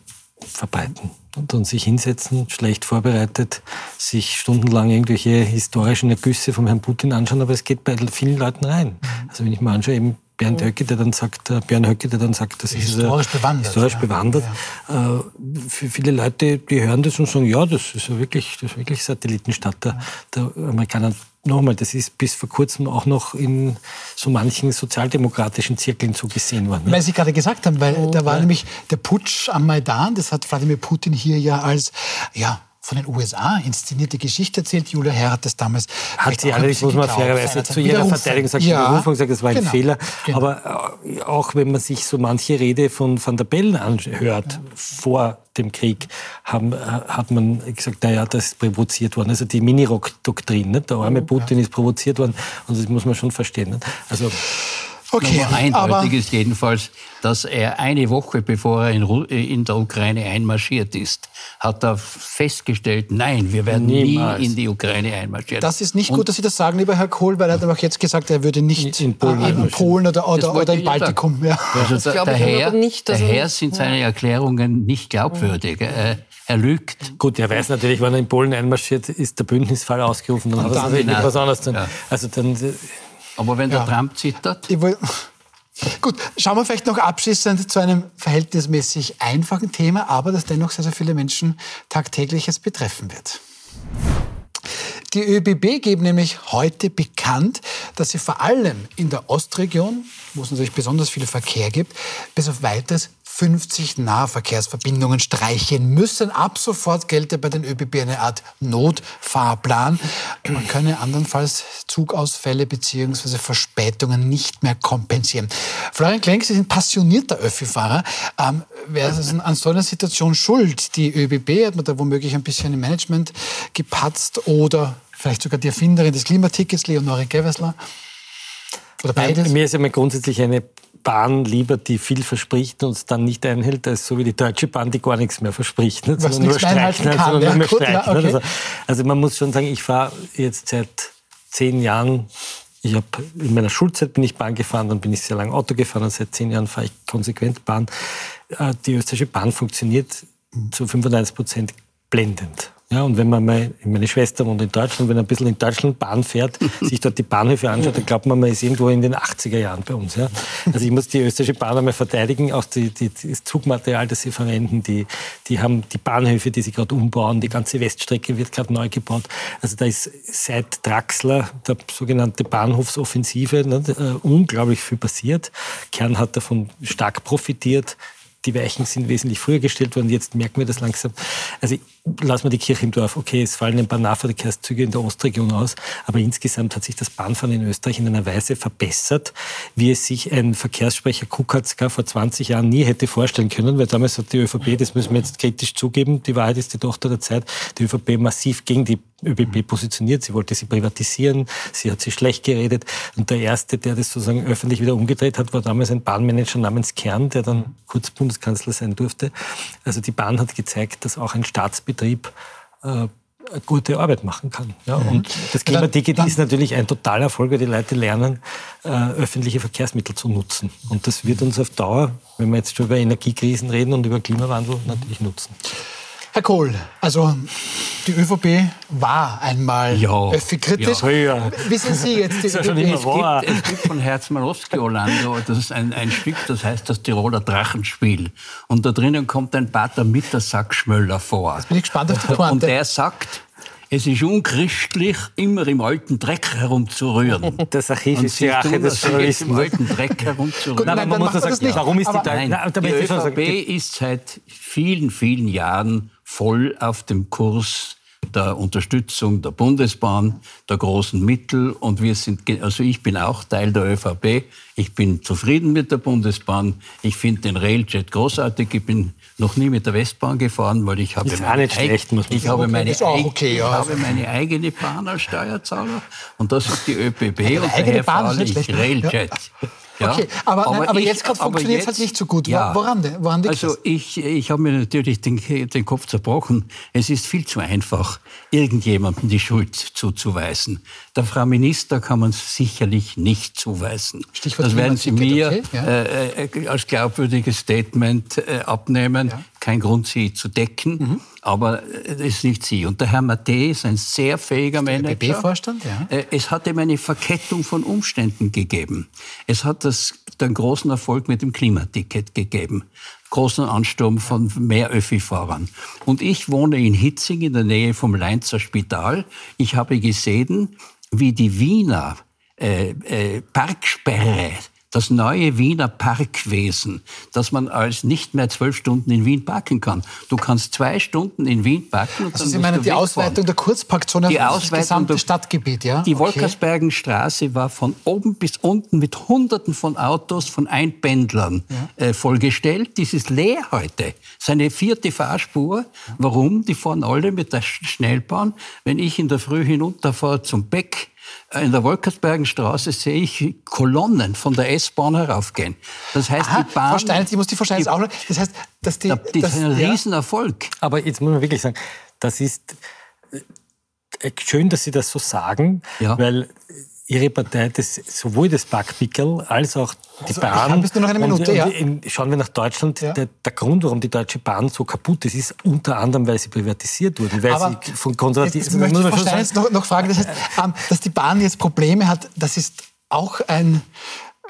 verbreiten und, und sich hinsetzen, schlecht vorbereitet, sich stundenlang irgendwelche historischen Ergüsse vom Herrn Putin anschauen, aber es geht bei vielen Leuten rein. Also wenn ich mir anschaue, eben Bernd Höcke, der dann sagt, äh, Björn Höcke, der dann sagt, das ist historisch bewandert. Historisch bewandert. Ja. Äh, für viele Leute, die hören das und sagen, ja, das ist ja wirklich, das ist wirklich Satellitenstadt der, der Amerikaner. Nochmal, das ist bis vor kurzem auch noch in so manchen sozialdemokratischen Zirkeln so gesehen worden. Ne? Weil Sie gerade gesagt haben, weil oh, da war ja. nämlich der Putsch am Maidan, das hat Wladimir Putin hier ja als, ja, von den USA inszenierte Geschichte erzählt. Julia Herr hat das damals. Hat sie allerdings, muss man fairerweise zu ihrer Verteidigung gesagt, ja, Berufung gesagt, das war ein genau, Fehler. Genau. Aber äh, auch wenn man sich so manche Rede von Van der Bellen anhört, ja. vor dem Krieg, haben, äh, hat man gesagt, naja, das ist provoziert worden. Also die Minirock-Doktrin, der arme Putin ja. ist provoziert worden und das muss man schon verstehen. Also Okay, aber eindeutig ist jedenfalls, dass er eine Woche bevor er in, in, der Ukraine einmarschiert ist, hat er festgestellt, nein, wir werden Niemals. nie in die Ukraine einmarschieren. Das ist nicht Und gut, dass Sie das sagen, lieber Herr Kohl, weil er hat auch jetzt gesagt, er würde nicht in Polen, äh, in Polen oder, oder, oder im Baltikum. Ja. Also da, daher, nicht, daher sind seine Erklärungen nicht glaubwürdig. Äh, er lügt. Gut, er weiß natürlich, wenn er in Polen einmarschiert, ist der Bündnisfall ausgerufen, dann Und hat er natürlich was anderes. Ja. Also dann aber wenn der ja. Trump zittert? *laughs* Gut, schauen wir vielleicht noch abschließend zu einem verhältnismäßig einfachen Thema, aber das dennoch sehr, sehr viele Menschen tagtäglich jetzt betreffen wird. Die ÖBB geben nämlich heute bekannt, dass sie vor allem in der Ostregion, wo es natürlich besonders viel Verkehr gibt, bis auf weiteres 50 Nahverkehrsverbindungen streichen müssen. Ab sofort gelte bei den ÖBB eine Art Notfahrplan. Man könne andernfalls Zugausfälle bzw. Verspätungen nicht mehr kompensieren. Florian Klenk, Sie sind passionierter Öffi-Fahrer. Ähm, wer ist an so einer Situation schuld? Die ÖBB hat man da womöglich ein bisschen im Management gepatzt oder vielleicht sogar die Erfinderin des Klimatickets, Leonore Gewessler? Oder beides? Mir ist ja grundsätzlich eine Bahn lieber, die viel verspricht und es dann nicht einhält, als so wie die Deutsche Bahn, die gar nichts mehr verspricht. Nicht? sondern nur streichen, kann, sondern ja, nur gut, ja, okay. also, also, man muss schon sagen, ich fahre jetzt seit zehn Jahren ich habe in meiner Schulzeit bin ich Bahn gefahren, dann bin ich sehr lange Auto gefahren und seit zehn Jahren fahre ich konsequent Bahn. Äh, die österreichische Bahn funktioniert zu 95 Prozent blendend. Ja, und wenn man mal, meine Schwester wohnt in Deutschland, wenn man ein bisschen in Deutschland Bahn fährt, *laughs* sich dort die Bahnhöfe anschaut, dann glaubt man, man ist irgendwo in den 80er Jahren bei uns. Ja. Also ich muss die österreichische Bahn einmal verteidigen, auch die, die, das Zugmaterial, das sie verwenden, die, die haben die Bahnhöfe, die sie gerade umbauen, die ganze Weststrecke wird gerade neu gebaut. Also da ist seit Draxler, der sogenannte Bahnhofsoffensive, ne, unglaublich viel passiert. Kern hat davon stark profitiert die Weichen sind wesentlich früher gestellt worden. Jetzt merken wir das langsam. Also lassen wir die Kirche im Dorf. Okay, es fallen ein paar Nahverkehrszüge in der Ostregion aus, aber insgesamt hat sich das Bahnfahren in Österreich in einer Weise verbessert, wie es sich ein Verkehrssprecher Kukatzka vor 20 Jahren nie hätte vorstellen können, weil damals hat die ÖVP, das müssen wir jetzt kritisch zugeben, die Wahrheit ist die Tochter der Zeit, die ÖVP massiv gegen die ÖBB positioniert. Sie wollte sie privatisieren, sie hat sie schlecht geredet. Und der Erste, der das sozusagen öffentlich wieder umgedreht hat, war damals ein Bahnmanager namens Kern, der dann kurz Bundeskanzler sein durfte. Also die Bahn hat gezeigt, dass auch ein Staatsbetrieb äh, gute Arbeit machen kann. Ja, mhm. Und das Klimaticket ist natürlich ein totaler Erfolg, weil die Leute lernen, äh, öffentliche Verkehrsmittel zu nutzen. Und das wird uns auf Dauer, wenn wir jetzt schon über Energiekrisen reden und über Klimawandel, natürlich nutzen. Herr Kohl, also die ÖVP war einmal ja, kritisch. Ja, ja. Wie sind Sie jetzt die ÖVP? Es gibt, es gibt von Herzmann Oskar Orlando, das ist ein, ein Stück, das heißt das Tiroler Drachenspiel. Und da drinnen kommt ein Pater Mittersack-Schmöller vor. Jetzt bin ich gespannt auf die Pointe. Und der sagt, es ist unchristlich, immer im alten Dreck herumzurühren. *laughs* Das Archiv ist die Rache des Journalismus. Im alten Dreck *laughs* herumzurühren. Gut, nein, nein, man muss das sagen, warum ist die, da, nein, die ÖVP ist seit vielen, vielen Jahren voll auf dem Kurs der Unterstützung der Bundesbahn, der großen Mittel. Und wir sind, also ich bin auch Teil der ÖVP. Ich bin zufrieden mit der Bundesbahn. Ich finde den Railjet großartig. Ich bin noch nie mit der Westbahn gefahren, weil ich habe ist meine, schlecht, ich habe meine, okay, ja. ich habe meine eigene Bahn als Steuerzahler und das ist die ÖPB und daher fahre ich Railjet. Ja. Ja, okay, aber, aber, nein, aber ich, jetzt gerade funktioniert es halt nicht so gut. Ja, woran, woran liegt Also ich, ich habe mir natürlich den, den Kopf zerbrochen. Es ist viel zu einfach, irgendjemandem die Schuld zuzuweisen. Der Frau Minister kann man sicherlich nicht zuweisen. Stichwort das werden Sie mir okay, ja. äh, äh, als glaubwürdiges Statement äh, abnehmen. Ja. Kein Grund, sie zu decken. Mhm. Aber es ist nicht sie. Und der Herr Matte ist ein sehr fähiger der Manager. ÖBB-Vorstand, ja. Äh, es hat ihm eine Verkettung von Umständen gegeben. Es hat das, den großen Erfolg mit dem Klimaticket gegeben. Großen Ansturm von mehr Öffi-Fahrern. Und ich wohne in Hitzing in der Nähe vom Leinzer Spital. Ich habe gesehen, wie die Wiener äh, äh, Parksperre das neue Wiener Parkwesen, dass man als nicht mehr zwölf Stunden in Wien parken kann. Du kannst zwei Stunden in Wien parken. Und also dann Sie meinen die wegfahren. Ausweitung der Kurzparkzone die auf das gesamte Stadtgebiet, ja? Die okay. Wolkersbergenstraße war von oben bis unten mit Hunderten von Autos, von Einpendlern ja. äh, vollgestellt. Das ist leer heute. Seine vierte Fahrspur. Warum? Die fahren alle mit der Schnellbahn. Wenn ich in der Früh hinunterfahre zum Beck, in der Wolkersbergenstraße sehe ich Kolonnen von der S-Bahn heraufgehen. Das heißt, Aha, die Bahn... Frau Steinitz, ich muss die Frau Steinitz auch noch... Das heißt, dass die... Das ist ein Riesenerfolg. Aber jetzt muss man wirklich sagen, das ist äh, schön, dass Sie das so sagen, ja. weil Ihre Partei, das, sowohl das Backpickel als auch die also, Bahn. Bist du noch eine Minute, und, ja. Und schauen wir nach Deutschland. Ja. Der, der, Grund, warum die Deutsche Bahn so kaputt ist, ist unter anderem, weil sie privatisiert wurde. Weil Aber sie von Konservativen. Jetzt, möchte ich Frau jetzt noch, noch fragen. Das heißt, *laughs* ähm, dass die Bahn jetzt Probleme hat, das ist auch ein,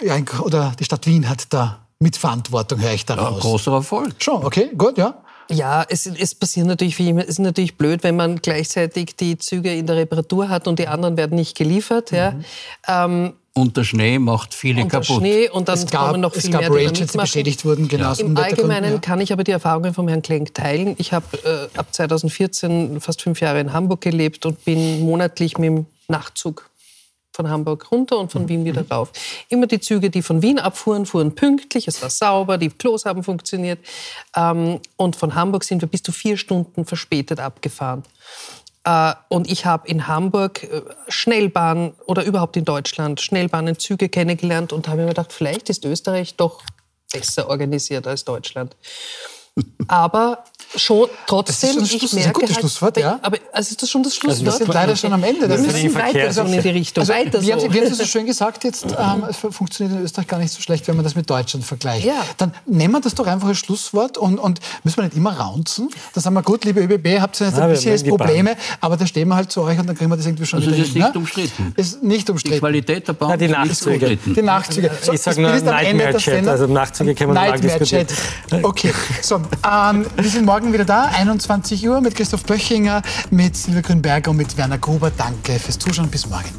ein oder die Stadt Wien hat da Mitverantwortung, höre ich daraus. Ja, großer Erfolg. Schon, okay, gut, ja. Ja, es, es passiert natürlich wie immer. Es ist natürlich blöd, wenn man gleichzeitig die Züge in der Reparatur hat und die anderen werden nicht geliefert. Mhm. Ja. Ähm, und der Schnee macht viele und kaputt. Schnee und dann es gab, kommen noch viel es gab mehr, die, die beschädigt wurden. Genau ja. Im Allgemeinen ja. kann ich aber die Erfahrungen von Herrn Klenk teilen. Ich habe äh, ab 2014 fast fünf Jahre in Hamburg gelebt und bin monatlich mit dem Nachtzug von Hamburg runter und von. Wien wieder mhm. rauf. Immer die Züge, die von Wien abfuhren, fuhren pünktlich, es war sauber, die Klos haben funktioniert. Ähm, und von Hamburg sind wir bis zu vier Stunden verspätet abgefahren. Äh, und ich habe in Hamburg äh, Schnellbahn oder überhaupt in Deutschland Schnellbahnenzüge kennengelernt und habe mir gedacht, vielleicht ist Österreich doch besser organisiert als Deutschland. Aber schon trotzdem, das ist ich merke ein gutes halt, Schlusswort, ja. Aber also ist das schon das Schlusswort? Also wir sind leider schon am Ende. Wir müssen weiter so in die Richtung. Also, weiter wie, haben, wie haben Sie so schön gesagt jetzt, ähm, es funktioniert in Österreich gar nicht so schlecht, wenn man das mit Deutschland vergleicht. Ja. Dann nehmen wir das doch einfach als Schlusswort und, und müssen wir nicht immer raunzen. Dann sagen wir, gut, liebe ÖBB, habt ihr jetzt ein bisschen Probleme, aber da stehen wir halt zu euch und dann kriegen wir das irgendwie schon also wieder ist hin. nicht ne? umstritten. Ist nicht umstritten. Die Qualität der Bahn Na, die Nachzüge. Die Nachzüge. So, ich sage nur Nightmare-Chat, also Nachzüge können wir mal diskutieren. Okay, so, ähm, wir sind morgen wieder da, 21 Uhr mit Christoph Böchinger, mit Silvia Grünberger und mit Werner Gruber. Danke fürs Zuschauen. Bis morgen.